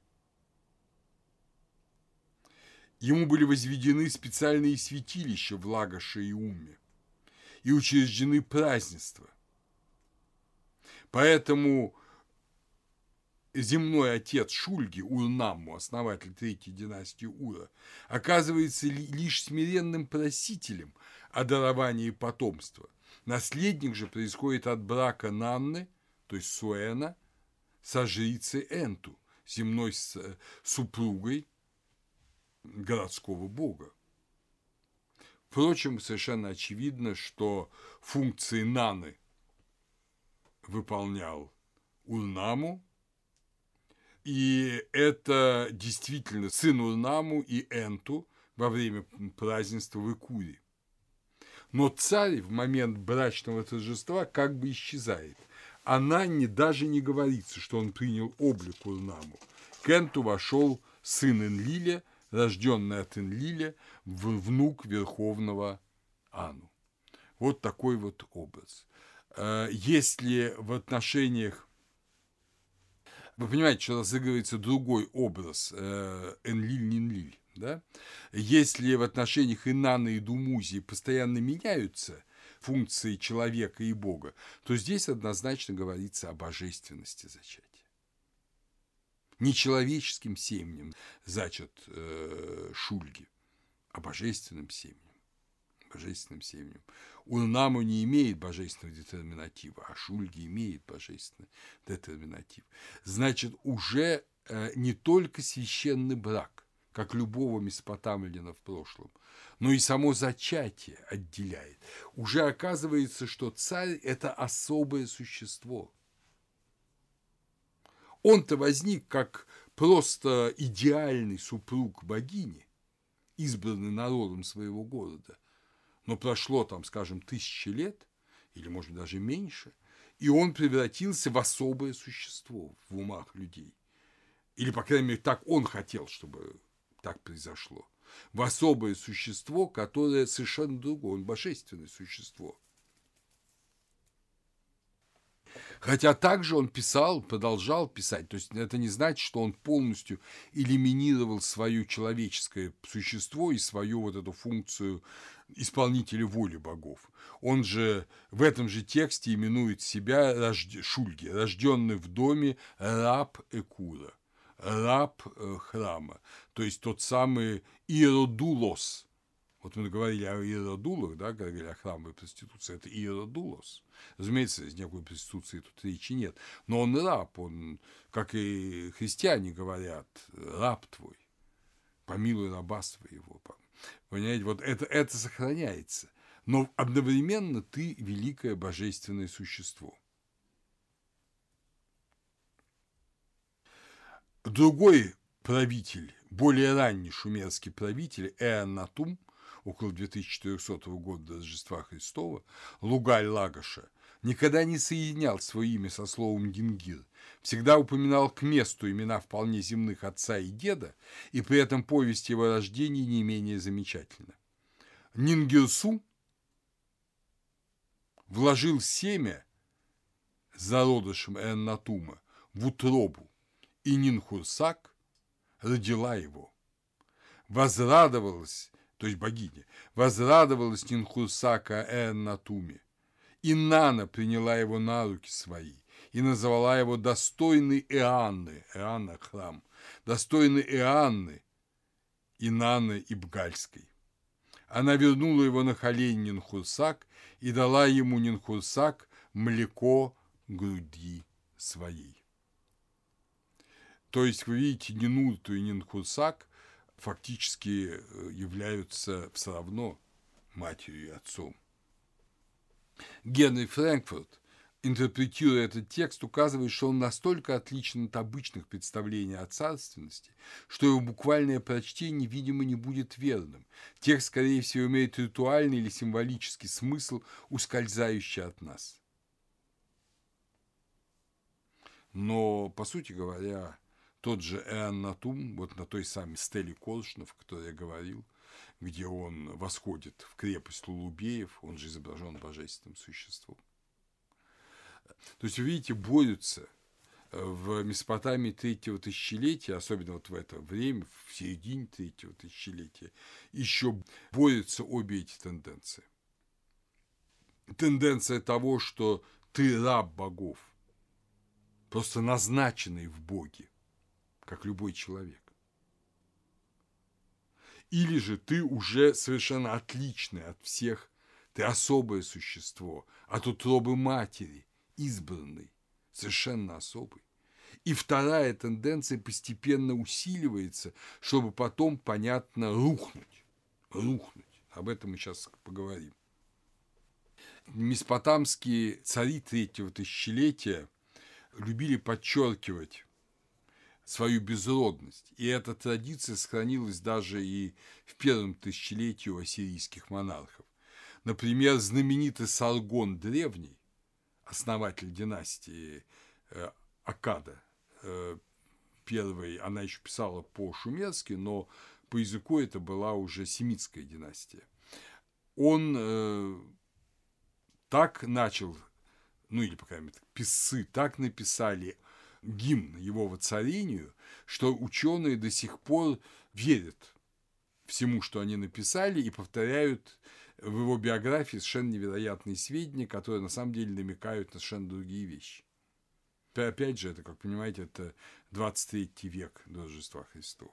Ему были возведены специальные святилища в Лагаше и Уме и учреждены празднества. Поэтому земной отец Шульги, Урнамму, основатель третьей династии Ура, оказывается лишь смиренным просителем о даровании потомства. Наследник же происходит от брака Нанны, то есть Суэна, со жрицей Энту, земной супругой городского бога. Впрочем, совершенно очевидно, что функции Наны выполнял Урнаму, и это действительно сын Урнаму и Энту во время празднества в Икуре. Но царь в момент брачного торжества как бы исчезает. А Нанне даже не говорится, что он принял облик Урнаму. К Энту вошел сын Энлиля, рожденный от Энлиля, внук верховного Ану. Вот такой вот образ. Э, если в отношениях вы понимаете, что разыгрывается другой образ э, Энлиль-Нинлиль. Да? Если в отношениях Инана и Думузи постоянно меняются функции человека и Бога, то здесь однозначно говорится о божественности зачатия. Не человеческим семенем зачат э, Шульги, а божественным семенем божественным семенем. Урнаму не имеет божественного детерминатива, а Шульги имеет божественный детерминатив. Значит, уже э, не только священный брак, как любого месопотамлина в прошлом, но и само зачатие отделяет. Уже оказывается, что царь – это особое существо. Он-то возник как просто идеальный супруг богини, избранный народом своего города – но прошло там, скажем, тысячи лет, или, может даже меньше, и он превратился в особое существо в умах людей. Или, по крайней мере, так он хотел, чтобы так произошло. В особое существо, которое совершенно другое, он божественное существо. Хотя также он писал, продолжал писать. То есть это не значит, что он полностью элиминировал свое человеческое существо и свою вот эту функцию исполнителя воли богов. Он же в этом же тексте именует себя рожд... Шульги, рожденный в доме раб Экура, раб э, храма, то есть тот самый Иродулос. Вот мы говорили о Иродулах, да, говорили о храмовой проституции, это Иродулос. Разумеется, из никакой проституции тут речи нет. Но он раб, он, как и христиане говорят, раб твой, помилуй раба своего. Понимаете, вот это, это сохраняется. Но одновременно ты великое божественное существо. Другой правитель, более ранний шумерский правитель Эанатум, около 2400 года до Рождества Христова, Лугаль Лагоша, никогда не соединял свое имя со словом Дингир, всегда упоминал к месту имена вполне земных отца и деда, и при этом повесть его рождения не менее замечательна. Нингирсу вложил семя зародышем Эннатума в утробу, и Нинхурсак родила его. Возрадовалась, то есть богиня, возрадовалась Нинхурсака Эннатуме, и Нана приняла его на руки свои и назвала его достойный Иоанны, Иоанна – храм, достойный Иоанны, Инаны Ибгальской. Она вернула его на колени Нинхурсак и дала ему Нинхурсак млеко груди своей. То есть, вы видите, Нинурту и Нинхурсак фактически э, являются все равно матерью и отцом. Генри Фрэнкфурт, интерпретируя этот текст, указывает, что он настолько отличен от обычных представлений о царственности, что его буквальное прочтение, видимо, не будет верным. Текст, скорее всего, имеет ритуальный или символический смысл, ускользающий от нас. Но, по сути говоря, тот же Эан Натум, вот на той самой стеле Колшнов, о которой я говорил, где он восходит в крепость Лулубеев, он же изображен божественным существом. То есть, вы видите, борются в Месопотамии третьего тысячелетия, особенно вот в это время, в середине третьего тысячелетия, еще борются обе эти тенденции. Тенденция того, что ты раб богов, просто назначенный в Боге, как любой человек. Или же ты уже совершенно отличный от всех, ты особое существо, от утробы матери, избранный, совершенно особый. И вторая тенденция постепенно усиливается, чтобы потом, понятно, рухнуть. Рухнуть. Об этом мы сейчас поговорим. Месопотамские цари третьего тысячелетия любили подчеркивать свою безродность. И эта традиция сохранилась даже и в первом тысячелетии у ассирийских монархов. Например, знаменитый Саргон Древний, основатель династии э, Акада, э, первой, она еще писала по-шумерски, но по языку это была уже семитская династия. Он э, так начал, ну или, по крайней мере, писцы так написали гимн его воцарению, что ученые до сих пор верят всему, что они написали, и повторяют в его биографии совершенно невероятные сведения, которые на самом деле намекают на совершенно другие вещи. Опять же, это, как понимаете, это 23 век до Рождества Христова.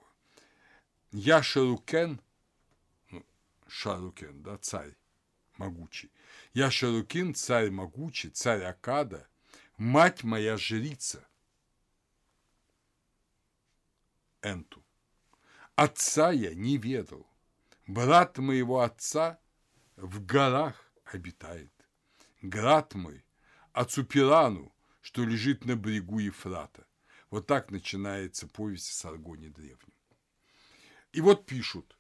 Я Шарукен, ну, Шарукен, да, царь могучий. Я Шарукин, царь могучий, царь Акада, мать моя жрица – Энту. Отца я не ведал. Брат моего отца в горах обитает. Град мой Ацупирану, что лежит на берегу Ефрата. Вот так начинается повесть о Саргоне древнем. И вот пишут,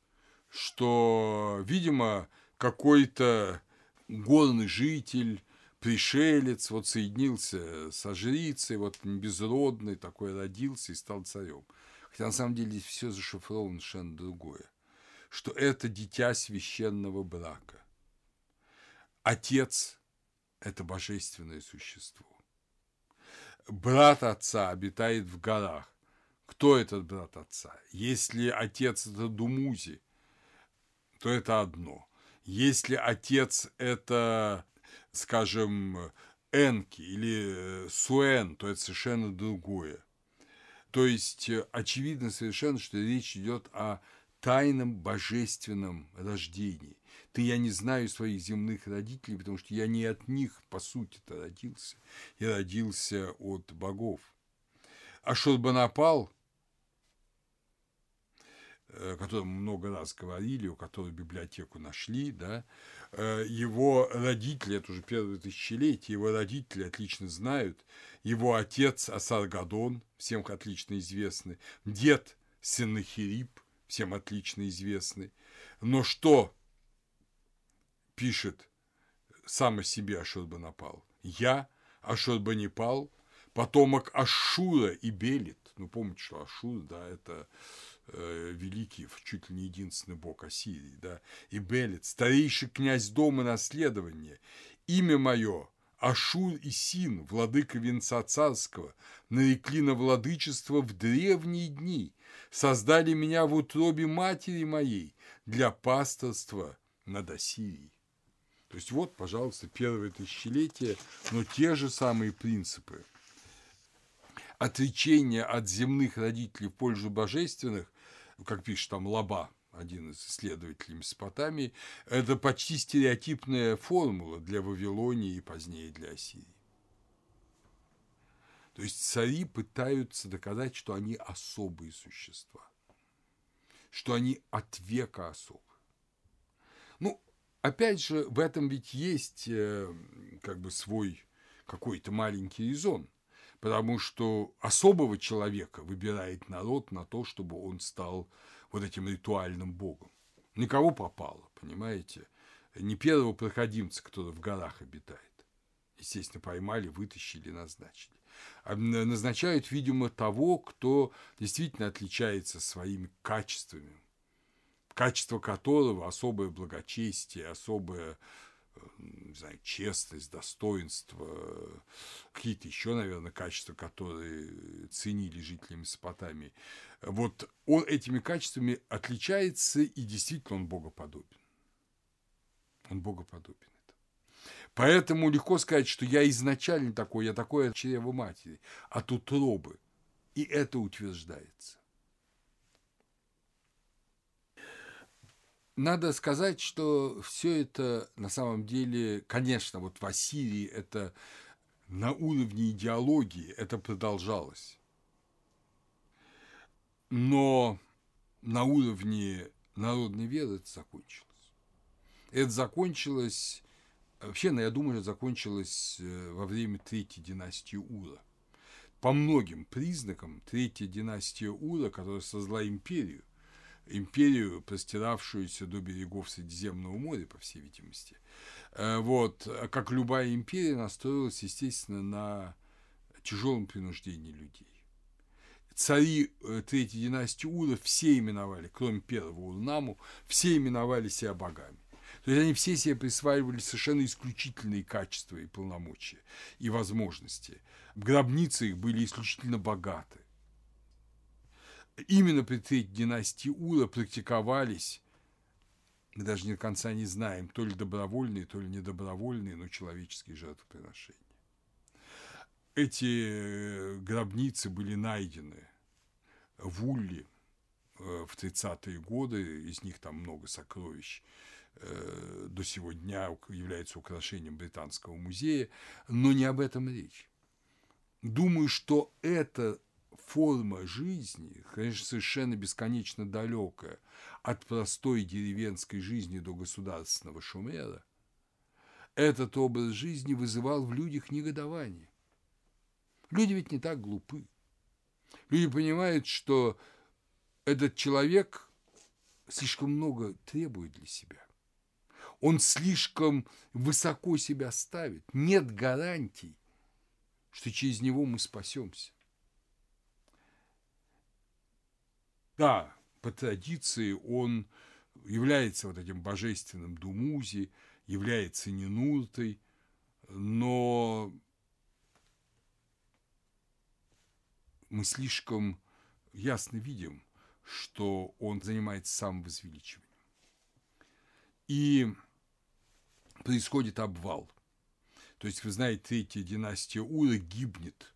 что, видимо, какой-то горный житель, пришелец, вот соединился со жрицей, вот безродный такой родился и стал царем. Хотя на самом деле все зашифровано совершенно другое. Что это дитя священного брака. Отец – это божественное существо. брат отца обитает в горах. Кто этот брат отца? Если отец – это Думузи, то это одно. Если отец – это, скажем, Энки или Суэн, то это совершенно другое. То есть очевидно совершенно, что речь идет о тайном божественном рождении. Ты, я не знаю своих земных родителей, потому что я не от них, по сути-то, родился. Я родился от богов. А Шурбанапал, о котором много раз говорили, у которого библиотеку нашли, да, э, его родители, это уже первое тысячелетие, его родители отлично знают, его отец Асаргадон, всем отлично известный, дед Сенахирип, всем отлично известный. Но что пишет сам о себе Ашурбанапал. Я, Ашурбанипал, потомок Ашура и Белит. Ну, помните, что Ашур, да, это э, великий, чуть ли не единственный бог Ассирии, да, и Белит, старейший князь дома наследования. Имя мое Ашур и Син, владыка венца царского, нарекли на владычество в древние дни, создали меня в утробе матери моей для пасторства над Ассирией. То есть вот, пожалуйста, первое тысячелетие, но те же самые принципы. Отречение от земных родителей в пользу божественных, как пишет там Лаба, один из исследователей Месопотамии, это почти стереотипная формула для Вавилонии и позднее для Ассирии. То есть цари пытаются доказать, что они особые существа, что они от века особы. Ну, опять же, в этом ведь есть э, как бы свой какой-то маленький резон, потому что особого человека выбирает народ на то, чтобы он стал вот этим ритуальным богом. Никого попало, понимаете? Не первого проходимца, который в горах обитает. Естественно, поймали, вытащили, назначили. А назначают, видимо, того, кто действительно отличается своими качествами, качество которого особое благочестие, особая э, не знаю, честность, достоинство, какие-то еще, наверное, качества, которые ценили жители Месопотамии. Вот он этими качествами отличается, и действительно он богоподобен. Он богоподобен. Поэтому легко сказать, что я изначально такой, я такой от чрева матери, от утробы. И это утверждается. Надо сказать, что все это на самом деле, конечно, вот в Ассирии это на уровне идеологии это продолжалось. Но на уровне народной веры это закончилось. Это закончилось, вообще, ну, я думаю, это закончилось э, во время Третьей династии Ура. По многим признакам Третья династия Ура, которая создала империю, империю, простиравшуюся до берегов Средиземного моря, по всей видимости. Э, вот, как любая империя, настроилась, естественно, на тяжелом принуждении людей. Цари э, Третьей династии Ура все именовали, кроме первого Урнаму, все именовали себя богами. То есть они все себе присваивали совершенно исключительные качества и полномочия, и возможности. Гробницы их были исключительно богаты именно третьей династии Ура практиковались, мы даже до конца не знаем, то ли добровольные, то ли недобровольные, но человеческие жертвоприношения. Эти э, гробницы были найдены в Улле э, в 30-е годы, из них там много сокровищ, э, до сего дня являются украшением Британского музея, но не об этом речь. Думаю, что это форма жизни, конечно, совершенно бесконечно далекая от простой деревенской жизни до государственного шумера, этот образ жизни вызывал в людях негодование. Люди ведь не так глупы. Люди понимают, что этот человек слишком много требует для себя. Он слишком высоко себя ставит. Нет гарантий, что через него мы спасемся. Да, по традиции он является вот этим божественным Думузи, является Нинуртой, но мы слишком ясно видим, что он занимается самовозвеличиванием. И происходит обвал. То есть, вы знаете, третья династия Ура гибнет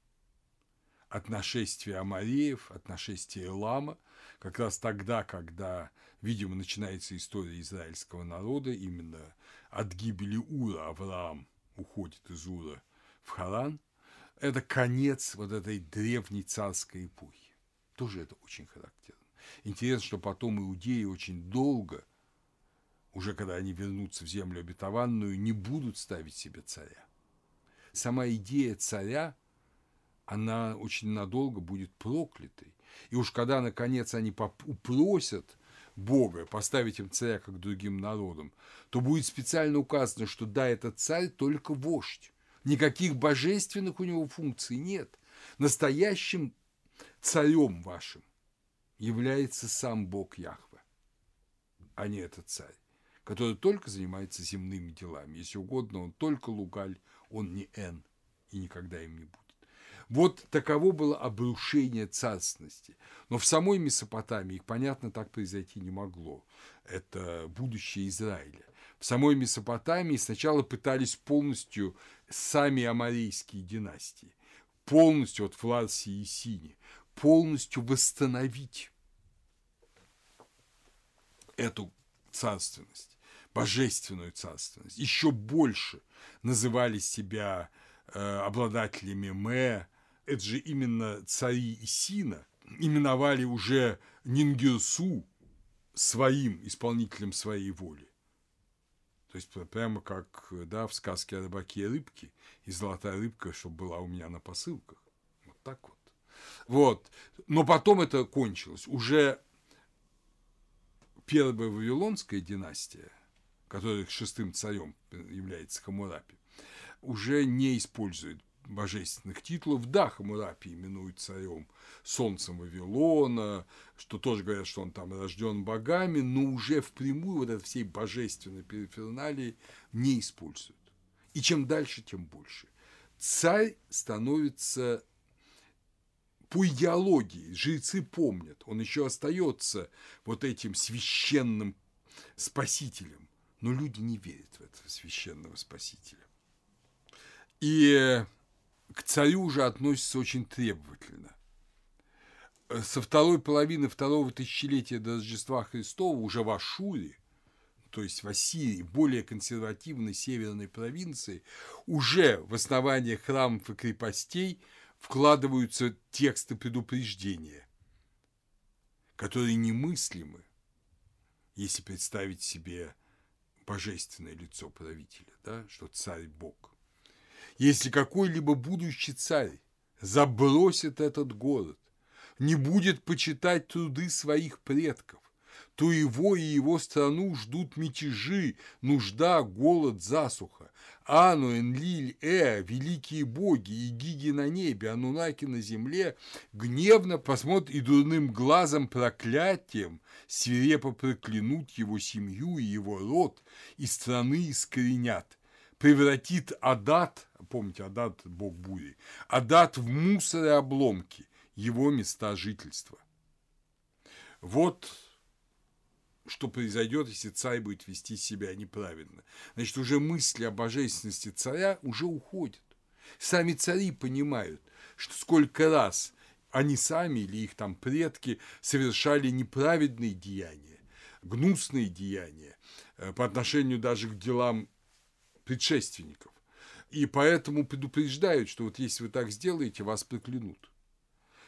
от нашествия Амареев, от нашествия Лама, как раз тогда, когда, видимо, начинается история израильского народа, именно от гибели Ура Авраам уходит из Ура в Харан, это конец вот этой древней царской эпохи. Тоже это очень характерно. Интересно, что потом иудеи очень долго, уже когда они вернутся в землю обетованную, не будут ставить себе царя. Сама идея царя, она очень надолго будет проклятой. И уж когда, наконец, они упросят Бога поставить им царя, как другим народам, то будет специально указано, что да, этот царь только вождь. Никаких божественных у него функций нет. Настоящим царем вашим является сам Бог Яхве, а не этот царь, который только занимается земными делами. Если угодно, он только лугаль, он не Н и никогда им не будет. Вот таково было обрушение царственности. Но в самой Месопотамии, понятно, так произойти не могло. Это будущее Израиля. В самой Месопотамии сначала пытались полностью сами амарейские династии, полностью от Фларсии и Сини, полностью восстановить эту царственность, божественную царственность. Еще больше называли себя э, обладателями Мэ, это же именно цари Исина, именовали уже Нингирсу своим исполнителем своей воли. То есть прямо как да, в сказке о рыбаке и рыбке, и золотая рыбка, чтобы была у меня на посылках. Вот так вот. Вот. Но потом это кончилось. Уже первая Вавилонская династия, которая шестым царем является Хамурапи, уже не использует божественных титулов. Да, Хамурапи именует царем солнцем Вавилона, что тоже говорят, что он там рожден богами, но уже впрямую вот этой всей божественной периферналии не используют. И чем дальше, тем больше. Царь становится по идеологии, жрецы помнят, он еще остается вот этим священным спасителем, но люди не верят в этого священного спасителя. И к царю уже относится очень требовательно. Со второй половины второго тысячелетия до Рождества Христова уже в Ашуре, то есть в Ассирии, более консервативной северной провинции, уже в основании храмов и крепостей вкладываются тексты предупреждения, которые немыслимы, если представить себе божественное лицо правителя, да, что царь Бог – если какой-либо будущий царь забросит этот город, не будет почитать труды своих предков, то его и его страну ждут мятежи, нужда, голод, засуха. Ану, Энлиль, Э, великие боги и гиги на небе, Анунаки на земле, гневно посмотрят и дурным глазом проклятием свирепо проклянут его семью и его род, и страны искоренят превратит Адат, помните, Адат – бог бури, Адат в мусор и обломки, его места жительства. Вот что произойдет, если царь будет вести себя неправильно. Значит, уже мысли о божественности царя уже уходят. Сами цари понимают, что сколько раз они сами или их там предки совершали неправедные деяния, гнусные деяния э, по отношению даже к делам предшественников. И поэтому предупреждают, что вот если вы так сделаете, вас проклянут.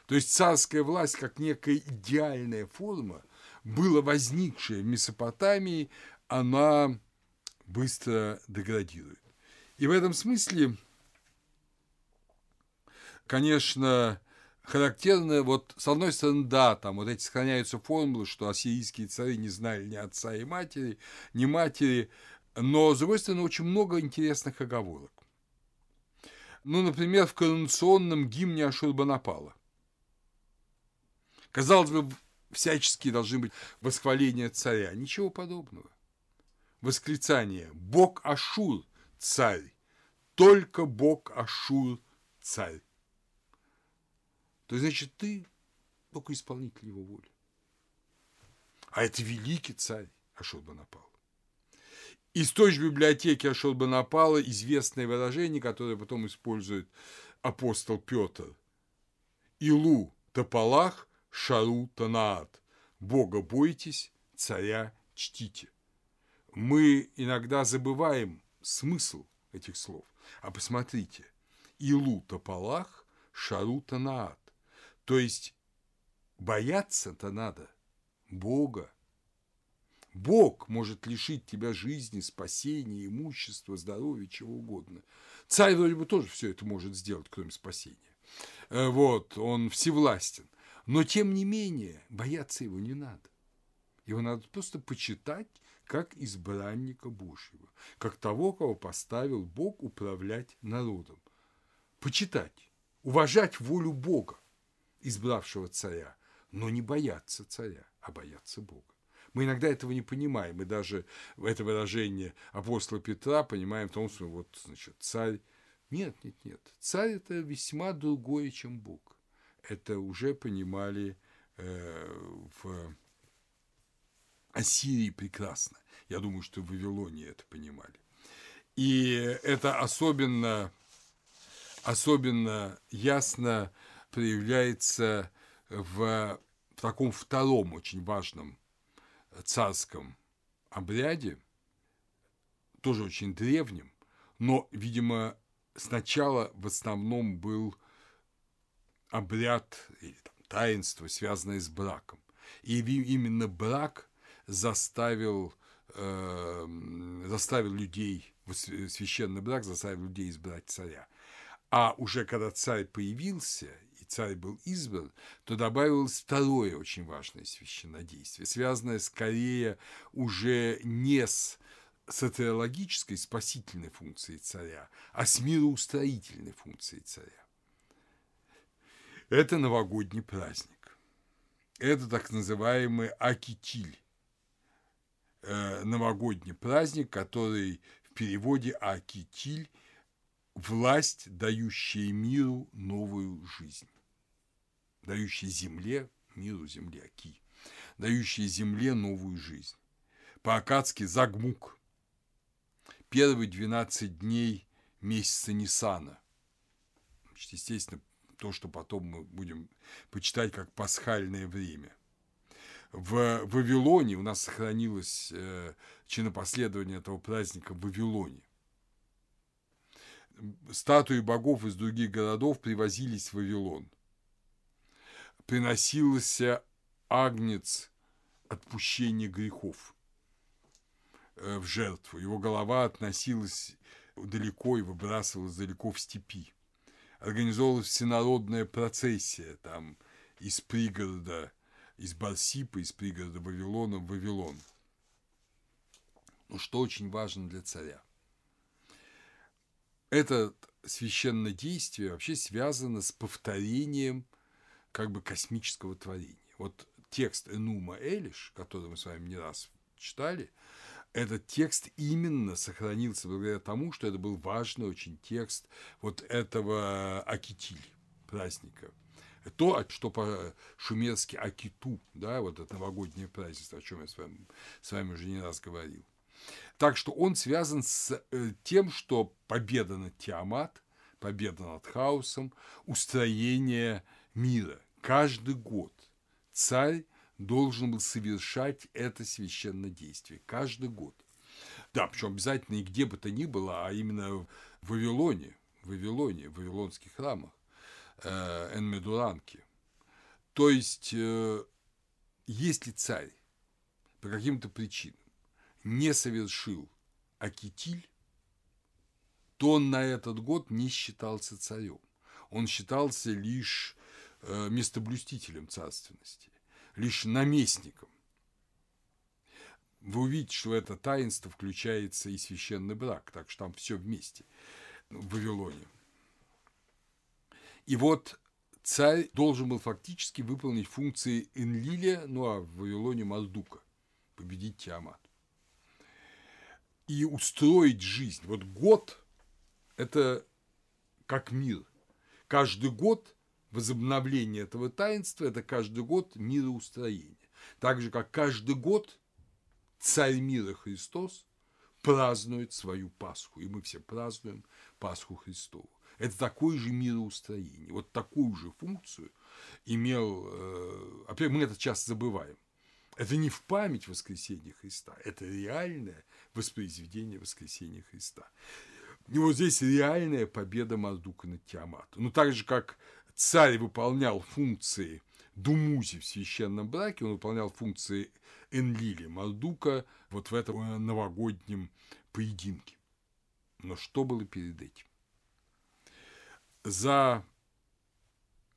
То есть царская власть, как некая идеальная форма, была возникшая в Месопотамии, она быстро деградирует. И в этом смысле, конечно, характерно, вот с одной стороны, да, там вот эти сохраняются формулы, что ассирийские цари не знали ни отца и матери, ни матери, но, с очень много интересных оговорок. Ну, например, в коронационном гимне Ашурбанапала. Казалось бы, всяческие должны быть восхваления царя. Ничего подобного. Восклицание «Бог Ашур – царь, только Бог Ашур – царь». то значит ты только исполнитель его воли. А это великий царь Ашурбанапал. Из той же библиотеки Ашурбанапала известное выражение, которое потом использует апостол Петр. Илу Тополах Шару Танаат. Бога бойтесь, царя чтите. Мы иногда забываем смысл этих слов. А посмотрите, Илу Тополах Шару Танаат. То есть бояться-то надо Бога. Бог может лишить тебя жизни, спасения, имущества, здоровья, чего угодно. Царь вроде бы тоже все это может сделать, кроме спасения. Э, вот, он всевластен. Но, тем не менее, бояться его не надо. Его надо просто почитать как избранника Божьего, как того, кого поставил Бог управлять народом. Почитать, уважать волю Бога, избравшего царя, но не бояться царя, а бояться Бога. Мы иногда этого не понимаем, и даже это выражение апостола Петра понимаем в том, что вот, значит, царь... Нет, нет, нет. Царь – это весьма другое, чем Бог. Это уже понимали э, в Ассирии прекрасно. Я думаю, что в Вавилоне это понимали. И это особенно, особенно ясно проявляется в, в таком втором очень важном царском обряде, тоже очень древнем, но, видимо, сначала в основном был обряд или там, таинство, связанное с браком. И именно брак заставил, э, заставил людей, священный брак заставил людей избрать царя. А уже когда царь появился, царь был избран, то добавилось второе очень важное священнодействие, связанное скорее уже не с сатирологической спасительной функцией царя, а с мироустроительной функцией царя. Это новогодний праздник. Это так называемый Акитиль, э, новогодний праздник, который в переводе Акитиль – власть, дающая миру новую жизнь дающий земле, миру земли Аки, дающий земле новую жизнь. По-акадски Загмук. Первые 12 дней месяца Нисана. Естественно, то, что потом мы будем почитать как пасхальное время. В Вавилоне у нас сохранилось э, чинопоследование этого праздника в Вавилоне. Статуи богов из других городов привозились в Вавилон – приносился агнец отпущения грехов э, в жертву. Его голова относилась далеко и выбрасывалась далеко в степи. Организовалась всенародная процессия там из пригорода, из Барсипа, из пригорода Вавилона в Вавилон. Но что очень важно для царя. Это священное действие вообще связано с повторением – как бы космического творения. Вот текст Энума Элиш, который мы с вами не раз читали, этот текст именно сохранился благодаря тому, что это был важный очень текст вот этого Акитиль праздника. То, что по-шумерски Акиту, да, вот это новогоднее празднество, о чем я с вами, с вами уже не раз говорил. Так что он связан с э, тем, что победа над Тиамат, победа над хаосом, устроение мира. Каждый год царь должен был совершать это священное действие. Каждый год. Да, причем обязательно и где бы то ни было, а именно в Вавилоне, в Вавилоне, в вавилонских храмах, э, Энмедуранке. То есть, э, если царь по каким-то причинам не совершил акитиль, то он на этот год не считался царем. Он считался лишь местоблюстителем царственности, лишь наместником. Вы увидите, что это таинство включается и священный брак, так что там все вместе в Вавилоне. И вот царь должен был фактически выполнить функции Энлиля, ну а в Вавилоне Мардука, победить Тиамат. И устроить жизнь. Вот год – это как мир. Каждый год возобновление этого таинства – это каждый год мироустроение. Так же, как каждый год царь мира Христос празднует свою Пасху, и мы все празднуем Пасху Христову. Это такое же мироустроение. Вот такую же функцию имел, э, опять мы это часто забываем. Это не в память воскресения Христа, это реальное воспроизведение воскресения Христа. И вот здесь реальная победа Мардука над Тиаматом. Ну, так же, как царь выполнял функции Думузи в священном браке, он выполнял функции Энлили Мардука вот в этом новогоднем поединке. Но что было перед этим? За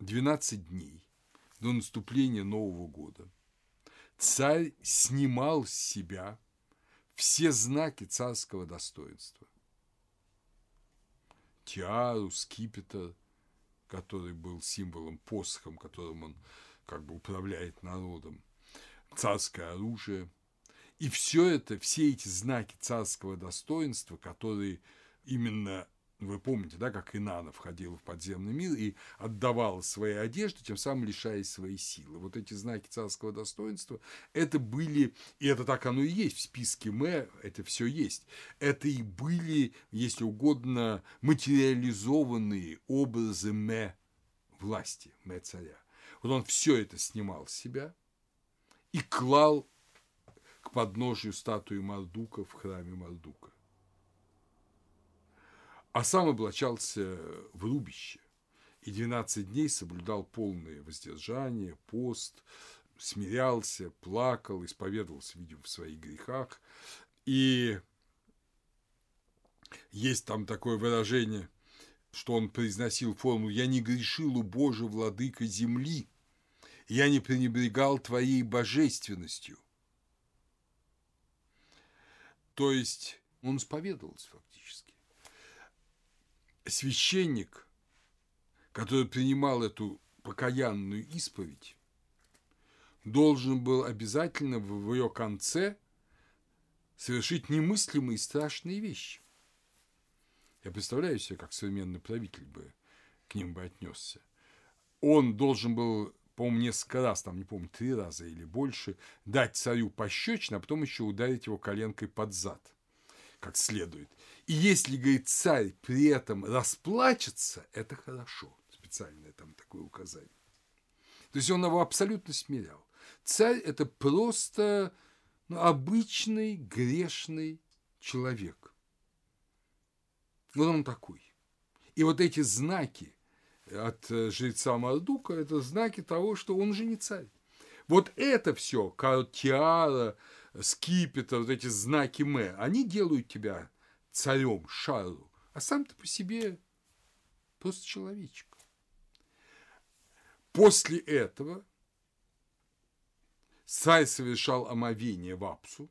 12 дней до наступления Нового года царь снимал с себя все знаки царского достоинства. Тиару, скипетр, который был символом, посохом, которым он как бы управляет народом, царское оружие. И все это, все эти знаки царского достоинства, которые именно вы помните, да, как Инана входила в подземный мир и отдавала свои одежды, тем самым лишаясь своей силы. Вот эти знаки царского достоинства, это были, и это так оно и есть в списке Мэ, это все есть, это и были, если угодно, материализованные образы Мэ власти, Мэ царя. Вот он все это снимал с себя и клал к подножию статуи Мардука в храме Мардука а сам облачался в рубище и 12 дней соблюдал полное воздержание, пост, смирялся, плакал, исповедовался, видимо, в своих грехах. И есть там такое выражение, что он произносил формулу «Я не грешил у Божия, владыка земли, я не пренебрегал твоей божественностью». То есть он исповедовался фактически священник, который принимал эту покаянную исповедь, должен был обязательно в ее конце совершить немыслимые страшные вещи. Я представляю себе, как современный правитель бы к ним бы отнесся. Он должен был, по-моему, несколько раз, там, не помню, три раза или больше, дать царю пощечину, а потом еще ударить его коленкой под зад как следует. И если, говорит, царь при этом расплачется, это хорошо. Специальное там такое указание. То есть он его абсолютно смирял. Царь – это просто ну, обычный грешный человек. Вот он такой. И вот эти знаки от э, жреца Мардука – это знаки того, что он же не царь. Вот это все, тиара, скипетр, вот эти знаки Мэ, они делают тебя царем, шару, а сам ты по себе просто человечек. После этого царь совершал омовение в Апсу,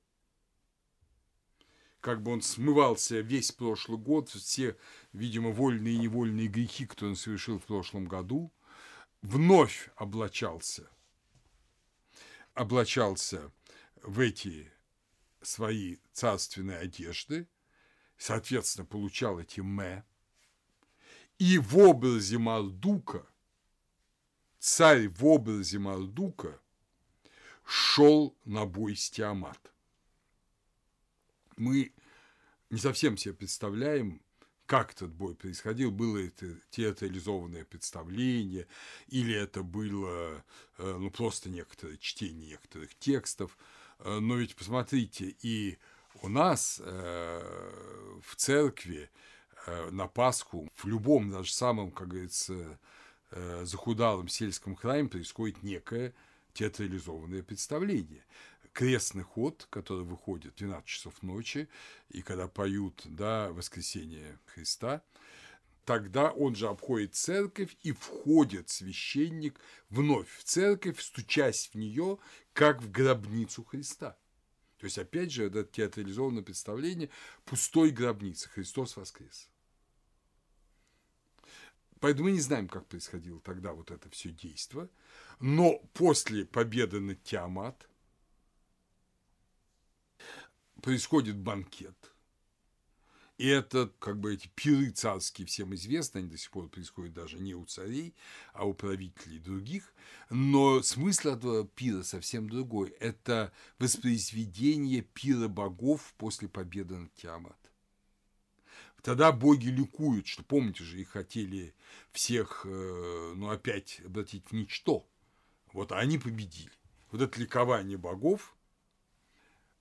как бы он смывался весь прошлый год, все, видимо, вольные и невольные грехи, которые он совершил в прошлом году, вновь облачался, облачался в эти свои царственные одежды, соответственно, получал эти мэ, и в образе Мардука, царь в образе Мардука шел на бой с Тиамат. Мы не совсем себе представляем, как этот бой происходил, было это театрализованное представление, или это было э, ну, просто некоторое чтение некоторых текстов. Э, но ведь посмотрите, и у нас э, в церкви на Пасху, в любом даже самом, как говорится, захудалом сельском храме происходит некое театрализованное представление. Крестный ход, который выходит в 12 часов ночи, и когда поют да, воскресение Христа, тогда он же обходит церковь и входит священник вновь в церковь, стучась в нее, как в гробницу Христа. То есть, опять же, это театрализованное представление пустой гробницы. Христос воскрес. Поэтому мы не знаем, как происходило тогда вот это все действо. Но после победы над Тиамат – происходит банкет. И это, как бы, эти пиры царские всем известны, они до сих пор происходят даже не у царей, а у правителей других. Но смысл этого пира совсем другой. Это воспроизведение пира богов после победы над Тиамат. Тогда боги ликуют, что, помните же, их хотели всех, э, ну, опять обратить в ничто. Вот они победили. Вот это ликование богов,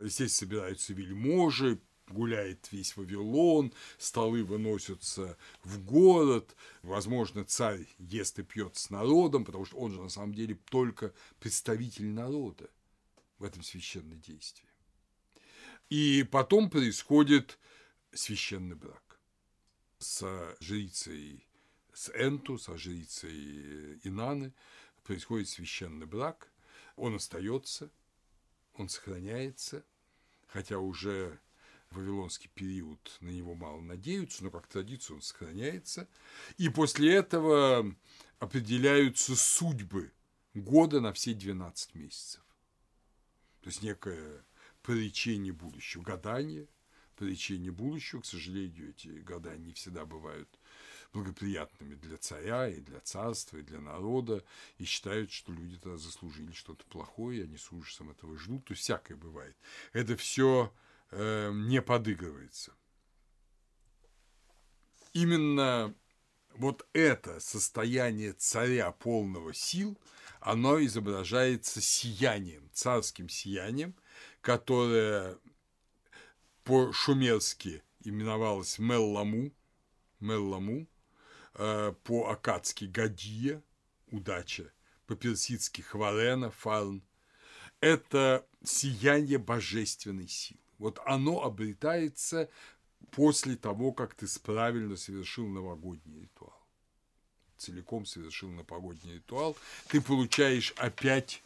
здесь собираются вельможи, гуляет весь Вавилон, столы выносятся в город, возможно, царь ест и пьет с народом, потому что он же на самом деле только представитель народа в этом священном действии. И потом происходит священный брак с жрицей, с Энту, со жрицей Инаны, происходит священный брак, он остается, он сохраняется, хотя уже вавилонский период на него мало надеются, но как традиция он сохраняется. И после этого определяются судьбы года на все 12 месяцев. То есть некое проречение будущего, гадание, проречение будущего. К сожалению, эти гадания не всегда бывают благоприятными для царя и для царства, и для народа, и считают, что люди тогда заслужили что-то плохое, и они с ужасом этого ждут, то всякое бывает. Это все э, не подыгрывается. Именно вот это состояние царя полного сил, оно изображается сиянием, царским сиянием, которое по-шумерски именовалось Мелламу, Мелламу, э, по-акадски Гадия, удача, по-персидски Хварена, Фарн. Это сияние божественной силы. Вот оно обретается после того, как ты правильно совершил новогодний ритуал. Целиком совершил новогодний ритуал, ты получаешь опять,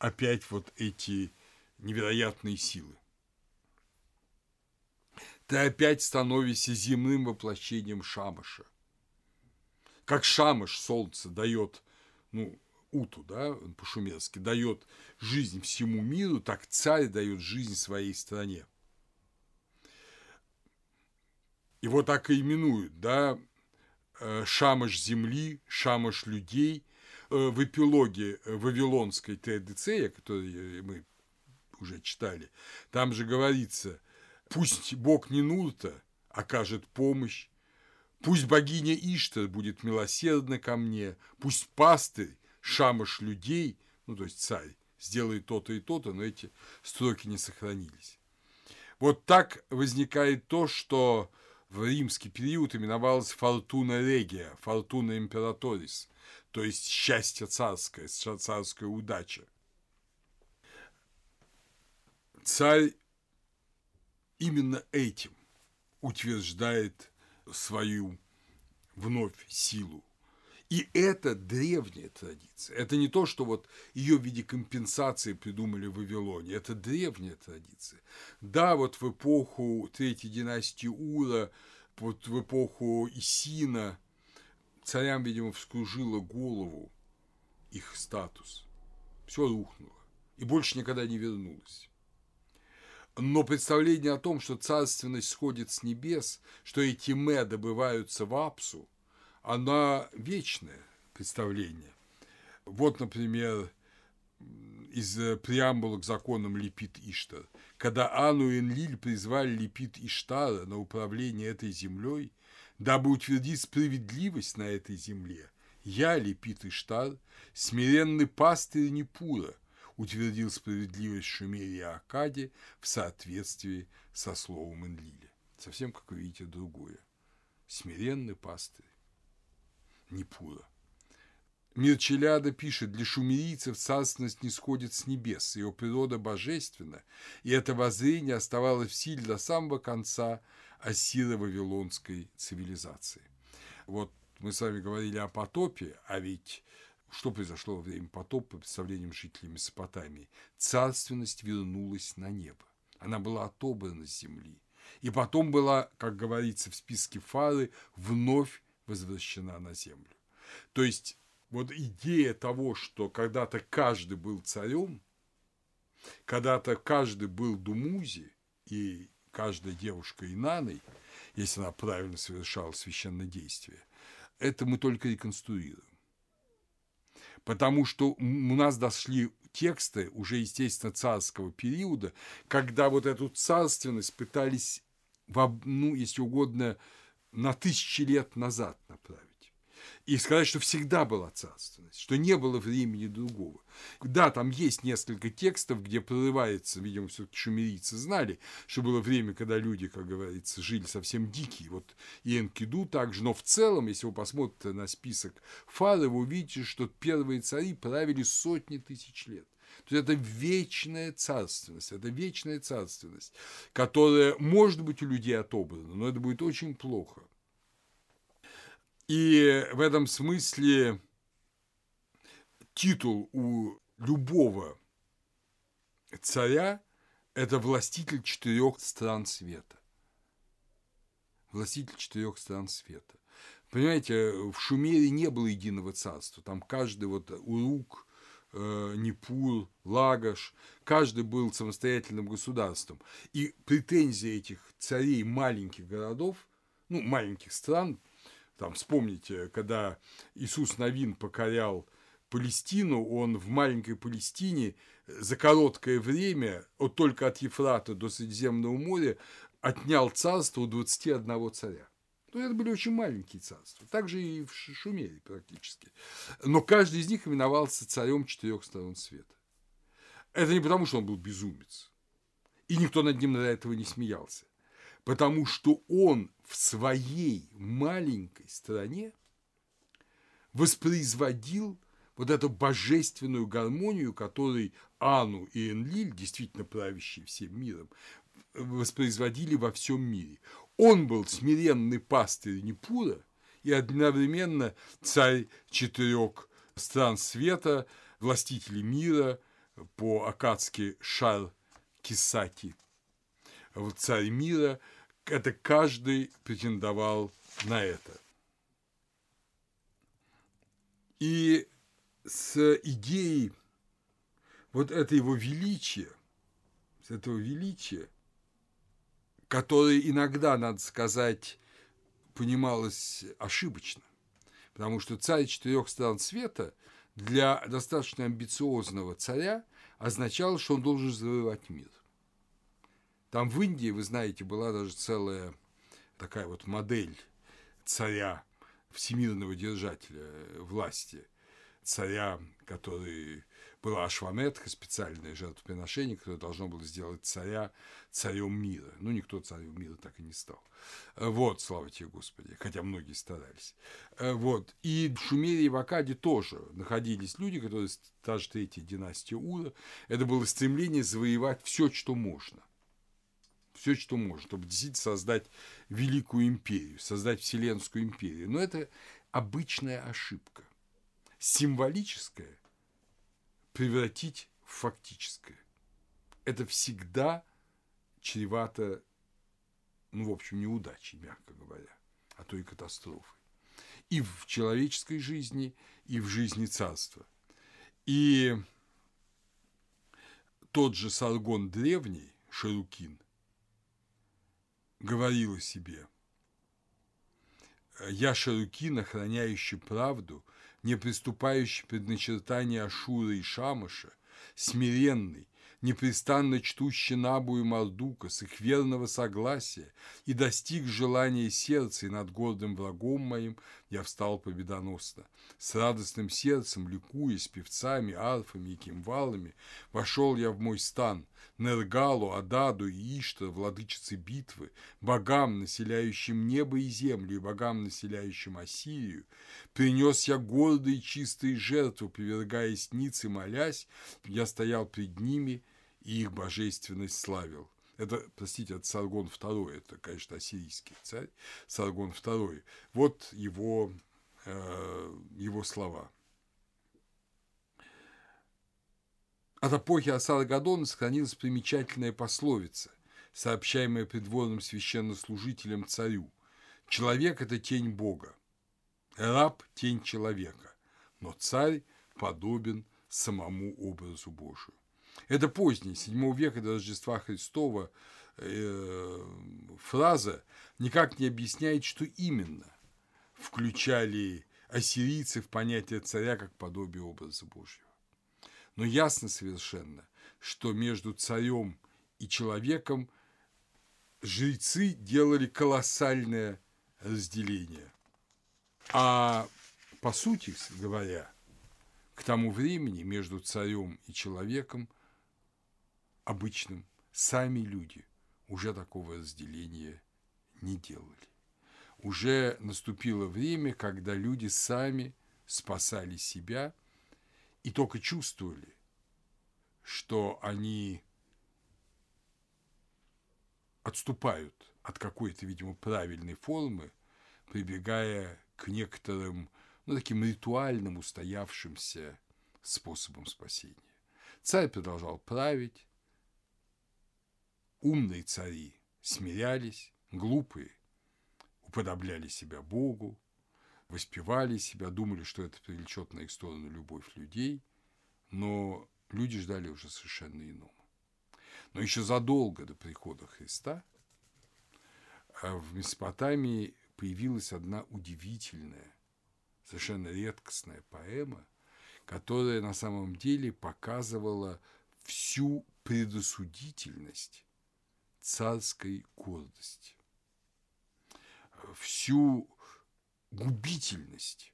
опять вот эти невероятные силы. Ты опять становишься земным воплощением шамаша. Как шамаш солнце дает, ну, Уту, да, по-шумерски, дает жизнь всему миру, так царь дает жизнь своей стране. Его так и именуют, да, э, шамаш земли, шамаш людей. Э, в эпилоге Вавилонской Теодицея, который мы уже читали, там же говорится, пусть Бог Нинурта окажет помощь, пусть богиня Иштар будет милосердна ко мне, пусть пастырь шамыш людей, ну, то есть царь, сделает то-то и то-то, но эти строки не сохранились. Вот так возникает то, что в римский период именовалось фортуна регия, фортуна императорис, то есть счастье царское, царская удача. Царь именно этим утверждает свою вновь силу. И это древняя традиция. Это не то, что вот ее в виде компенсации придумали в Вавилоне. Это древняя традиция. Да, вот в эпоху Третьей династии Ура, вот в эпоху Исина, царям, видимо, вскружило голову их статус. Все рухнуло. И больше никогда не вернулось. Но представление о том, что царственность сходит с небес, что эти ме добываются в Апсу – она вечное представление. Вот, например, из преамбулы к законам Лепит Иштар. Когда Ану и Энлиль призвали Лепит Иштара на управление этой землей, дабы утвердить справедливость на этой земле, я, Лепит Иштар, смиренный пастырь Непура, утвердил справедливость в Шумере и Акаде в соответствии со словом Энлиля. Совсем, как вы видите, другое. Смиренный пастырь. Непура. Мирчеляда пишет, для шумерийцев царственность не сходит с небес, ее природа божественна, и это воззрение оставалось в силе до самого конца ассиро-вавилонской цивилизации. Вот мы с вами говорили о потопе, а ведь что произошло во время потопа по представлениям жителей Месопотамии? Царственность вернулась на небо. Она была отобрана с земли. И потом была, как говорится в списке Фары, вновь возвращена на землю. То есть вот идея того, что когда-то каждый был царем, когда-то каждый был Думузи, и каждая девушка Инаной, если она правильно совершала священное действие, это мы только реконструируем. Потому что у нас дошли тексты уже, естественно, царского периода, когда вот эту царственность пытались, ну, если угодно, на тысячи лет назад направить и сказать, что всегда была царственность, что не было времени другого. Да, там есть несколько текстов, где прорывается, видимо, все-таки шумерийцы знали, что было время, когда люди, как говорится, жили совсем дикие. Вот и Энкиду также, но в целом, если вы посмотрите на список Фары, вы увидите, что первые цари правили сотни тысяч лет. То есть это вечная царственность, это вечная царственность, которая может быть у людей отобрана, но это будет очень плохо. И в этом смысле титул у любого царя – это властитель четырех стран света. Властитель четырех стран света. Понимаете, в Шумере не было единого царства. Там каждый вот Урук, э, Непур, Лагаш, каждый был самостоятельным государством. И претензии этих царей маленьких городов, ну, маленьких стран, там, вспомните, когда Иисус Новин покорял Палестину, он в маленькой Палестине за короткое время, вот только от Ефрата до Средиземного моря, отнял царство у 21 царя. Ну, это были очень маленькие царства. Так же и в Шумере практически. Но каждый из них именовался царем четырех сторон света. Это не потому, что он был безумец. И никто над ним до этого не смеялся потому что он в своей маленькой стране воспроизводил вот эту божественную гармонию, которой Ану и Энлиль, действительно правящие всем миром, воспроизводили во всем мире. Он был смиренный пастырь Непура и одновременно царь четырех стран света, властители мира, по-акадски Шар Кисаки, царь мира – это каждый претендовал на это. И с идеей вот этого величия, с этого величия, которое иногда, надо сказать, понималось ошибочно, потому что царь четырех стран света для достаточно амбициозного царя означал, что он должен завоевать мир. Там в Индии, вы знаете, была даже целая такая вот модель царя, всемирного держателя власти, царя, который была Ашваметха, специальное жертвоприношение, которое должно было сделать царя царем мира. Ну, никто царем мира так и не стал. Вот, слава тебе, Господи, хотя многие старались. Вот. И в Шумере и в Акаде тоже находились люди, которые, та же третья династия Ура, это было стремление завоевать все, что можно все, что может, чтобы действительно создать великую империю, создать вселенскую империю. Но это обычная ошибка. Символическое превратить в фактическое. Это всегда чревато, ну, в общем, неудачей, мягко говоря, а то и катастрофой. И в человеческой жизни, и в жизни царства. И тот же Саргон древний, Шарукин – говорила себе «Я Шарукин, охраняющий правду, не приступающий предначертания Ашура и Шамаша, смиренный, непрестанно чтущий Набу и Мардука с их верного согласия и достиг желания сердца, и над гордым врагом моим я встал победоносно. С радостным сердцем, ликуя, с певцами, арфами и кимвалами, вошел я в мой стан, Нергалу, Ададу и Иштар, владычицы битвы, богам, населяющим небо и землю, и богам, населяющим Ассирию, принес я гордые чистые жертвы, привергаясь ниц и молясь, я стоял пред ними и их божественность славил. Это, простите, это Саргон II, это, конечно, ассирийский царь, Саргон II. Вот его, э, его слова. От эпохи Асаргадона сохранилась примечательная пословица, сообщаемая придворным священнослужителям царю. Человек – это тень Бога, раб – тень человека, но царь подобен самому образу Божию. Это поздний, 7 века до Рождества Христова, э, фраза никак не объясняет, что именно включали ассирийцы в понятие царя как подобие образа Божьего. Но ясно совершенно, что между царем и человеком жрецы делали колоссальное разделение. А по сути говоря, к тому времени между царем и человеком обычным сами люди уже такого разделения не делали. Уже наступило время, когда люди сами спасали себя и только чувствовали, что они отступают от какой-то, видимо, правильной формы, прибегая к некоторым, ну, таким ритуальным, устоявшимся способам спасения. Царь продолжал править, умные цари смирялись, глупые уподобляли себя Богу, воспевали себя, думали, что это привлечет на их сторону любовь людей, но люди ждали уже совершенно иного. Но еще задолго до прихода Христа а в Месопотамии появилась одна удивительная, совершенно редкостная поэма, которая на самом деле показывала всю предосудительность царской гордости, всю губительность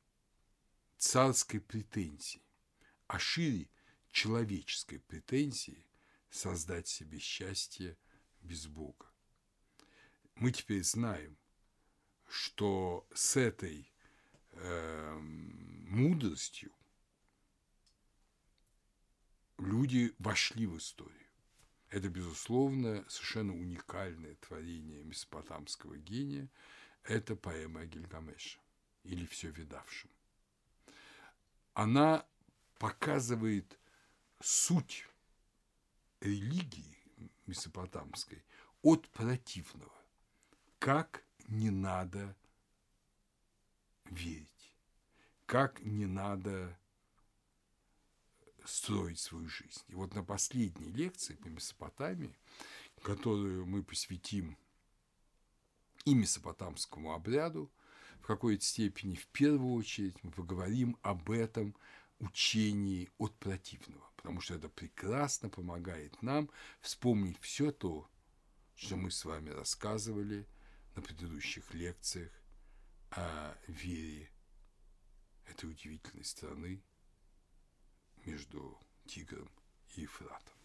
царской претензии, а шире человеческой претензии создать себе счастье без Бога. Мы теперь знаем, что с этой э, мудростью люди вошли в историю. Это, безусловно, совершенно уникальное творение месопотамского гения. Это поэма о Гильгамеше или «Все видавшем». Она показывает суть религии месопотамской от противного. Как не надо верить, как не надо строить свою жизнь. И вот на последней лекции по Месопотамии, которую мы посвятим и месопотамскому обряду, в какой-то степени, в первую очередь, мы поговорим об этом учении от противного, потому что это прекрасно помогает нам вспомнить все то, что мы с вами рассказывали на предыдущих лекциях о вере этой удивительной страны между Тигром и Ефратом.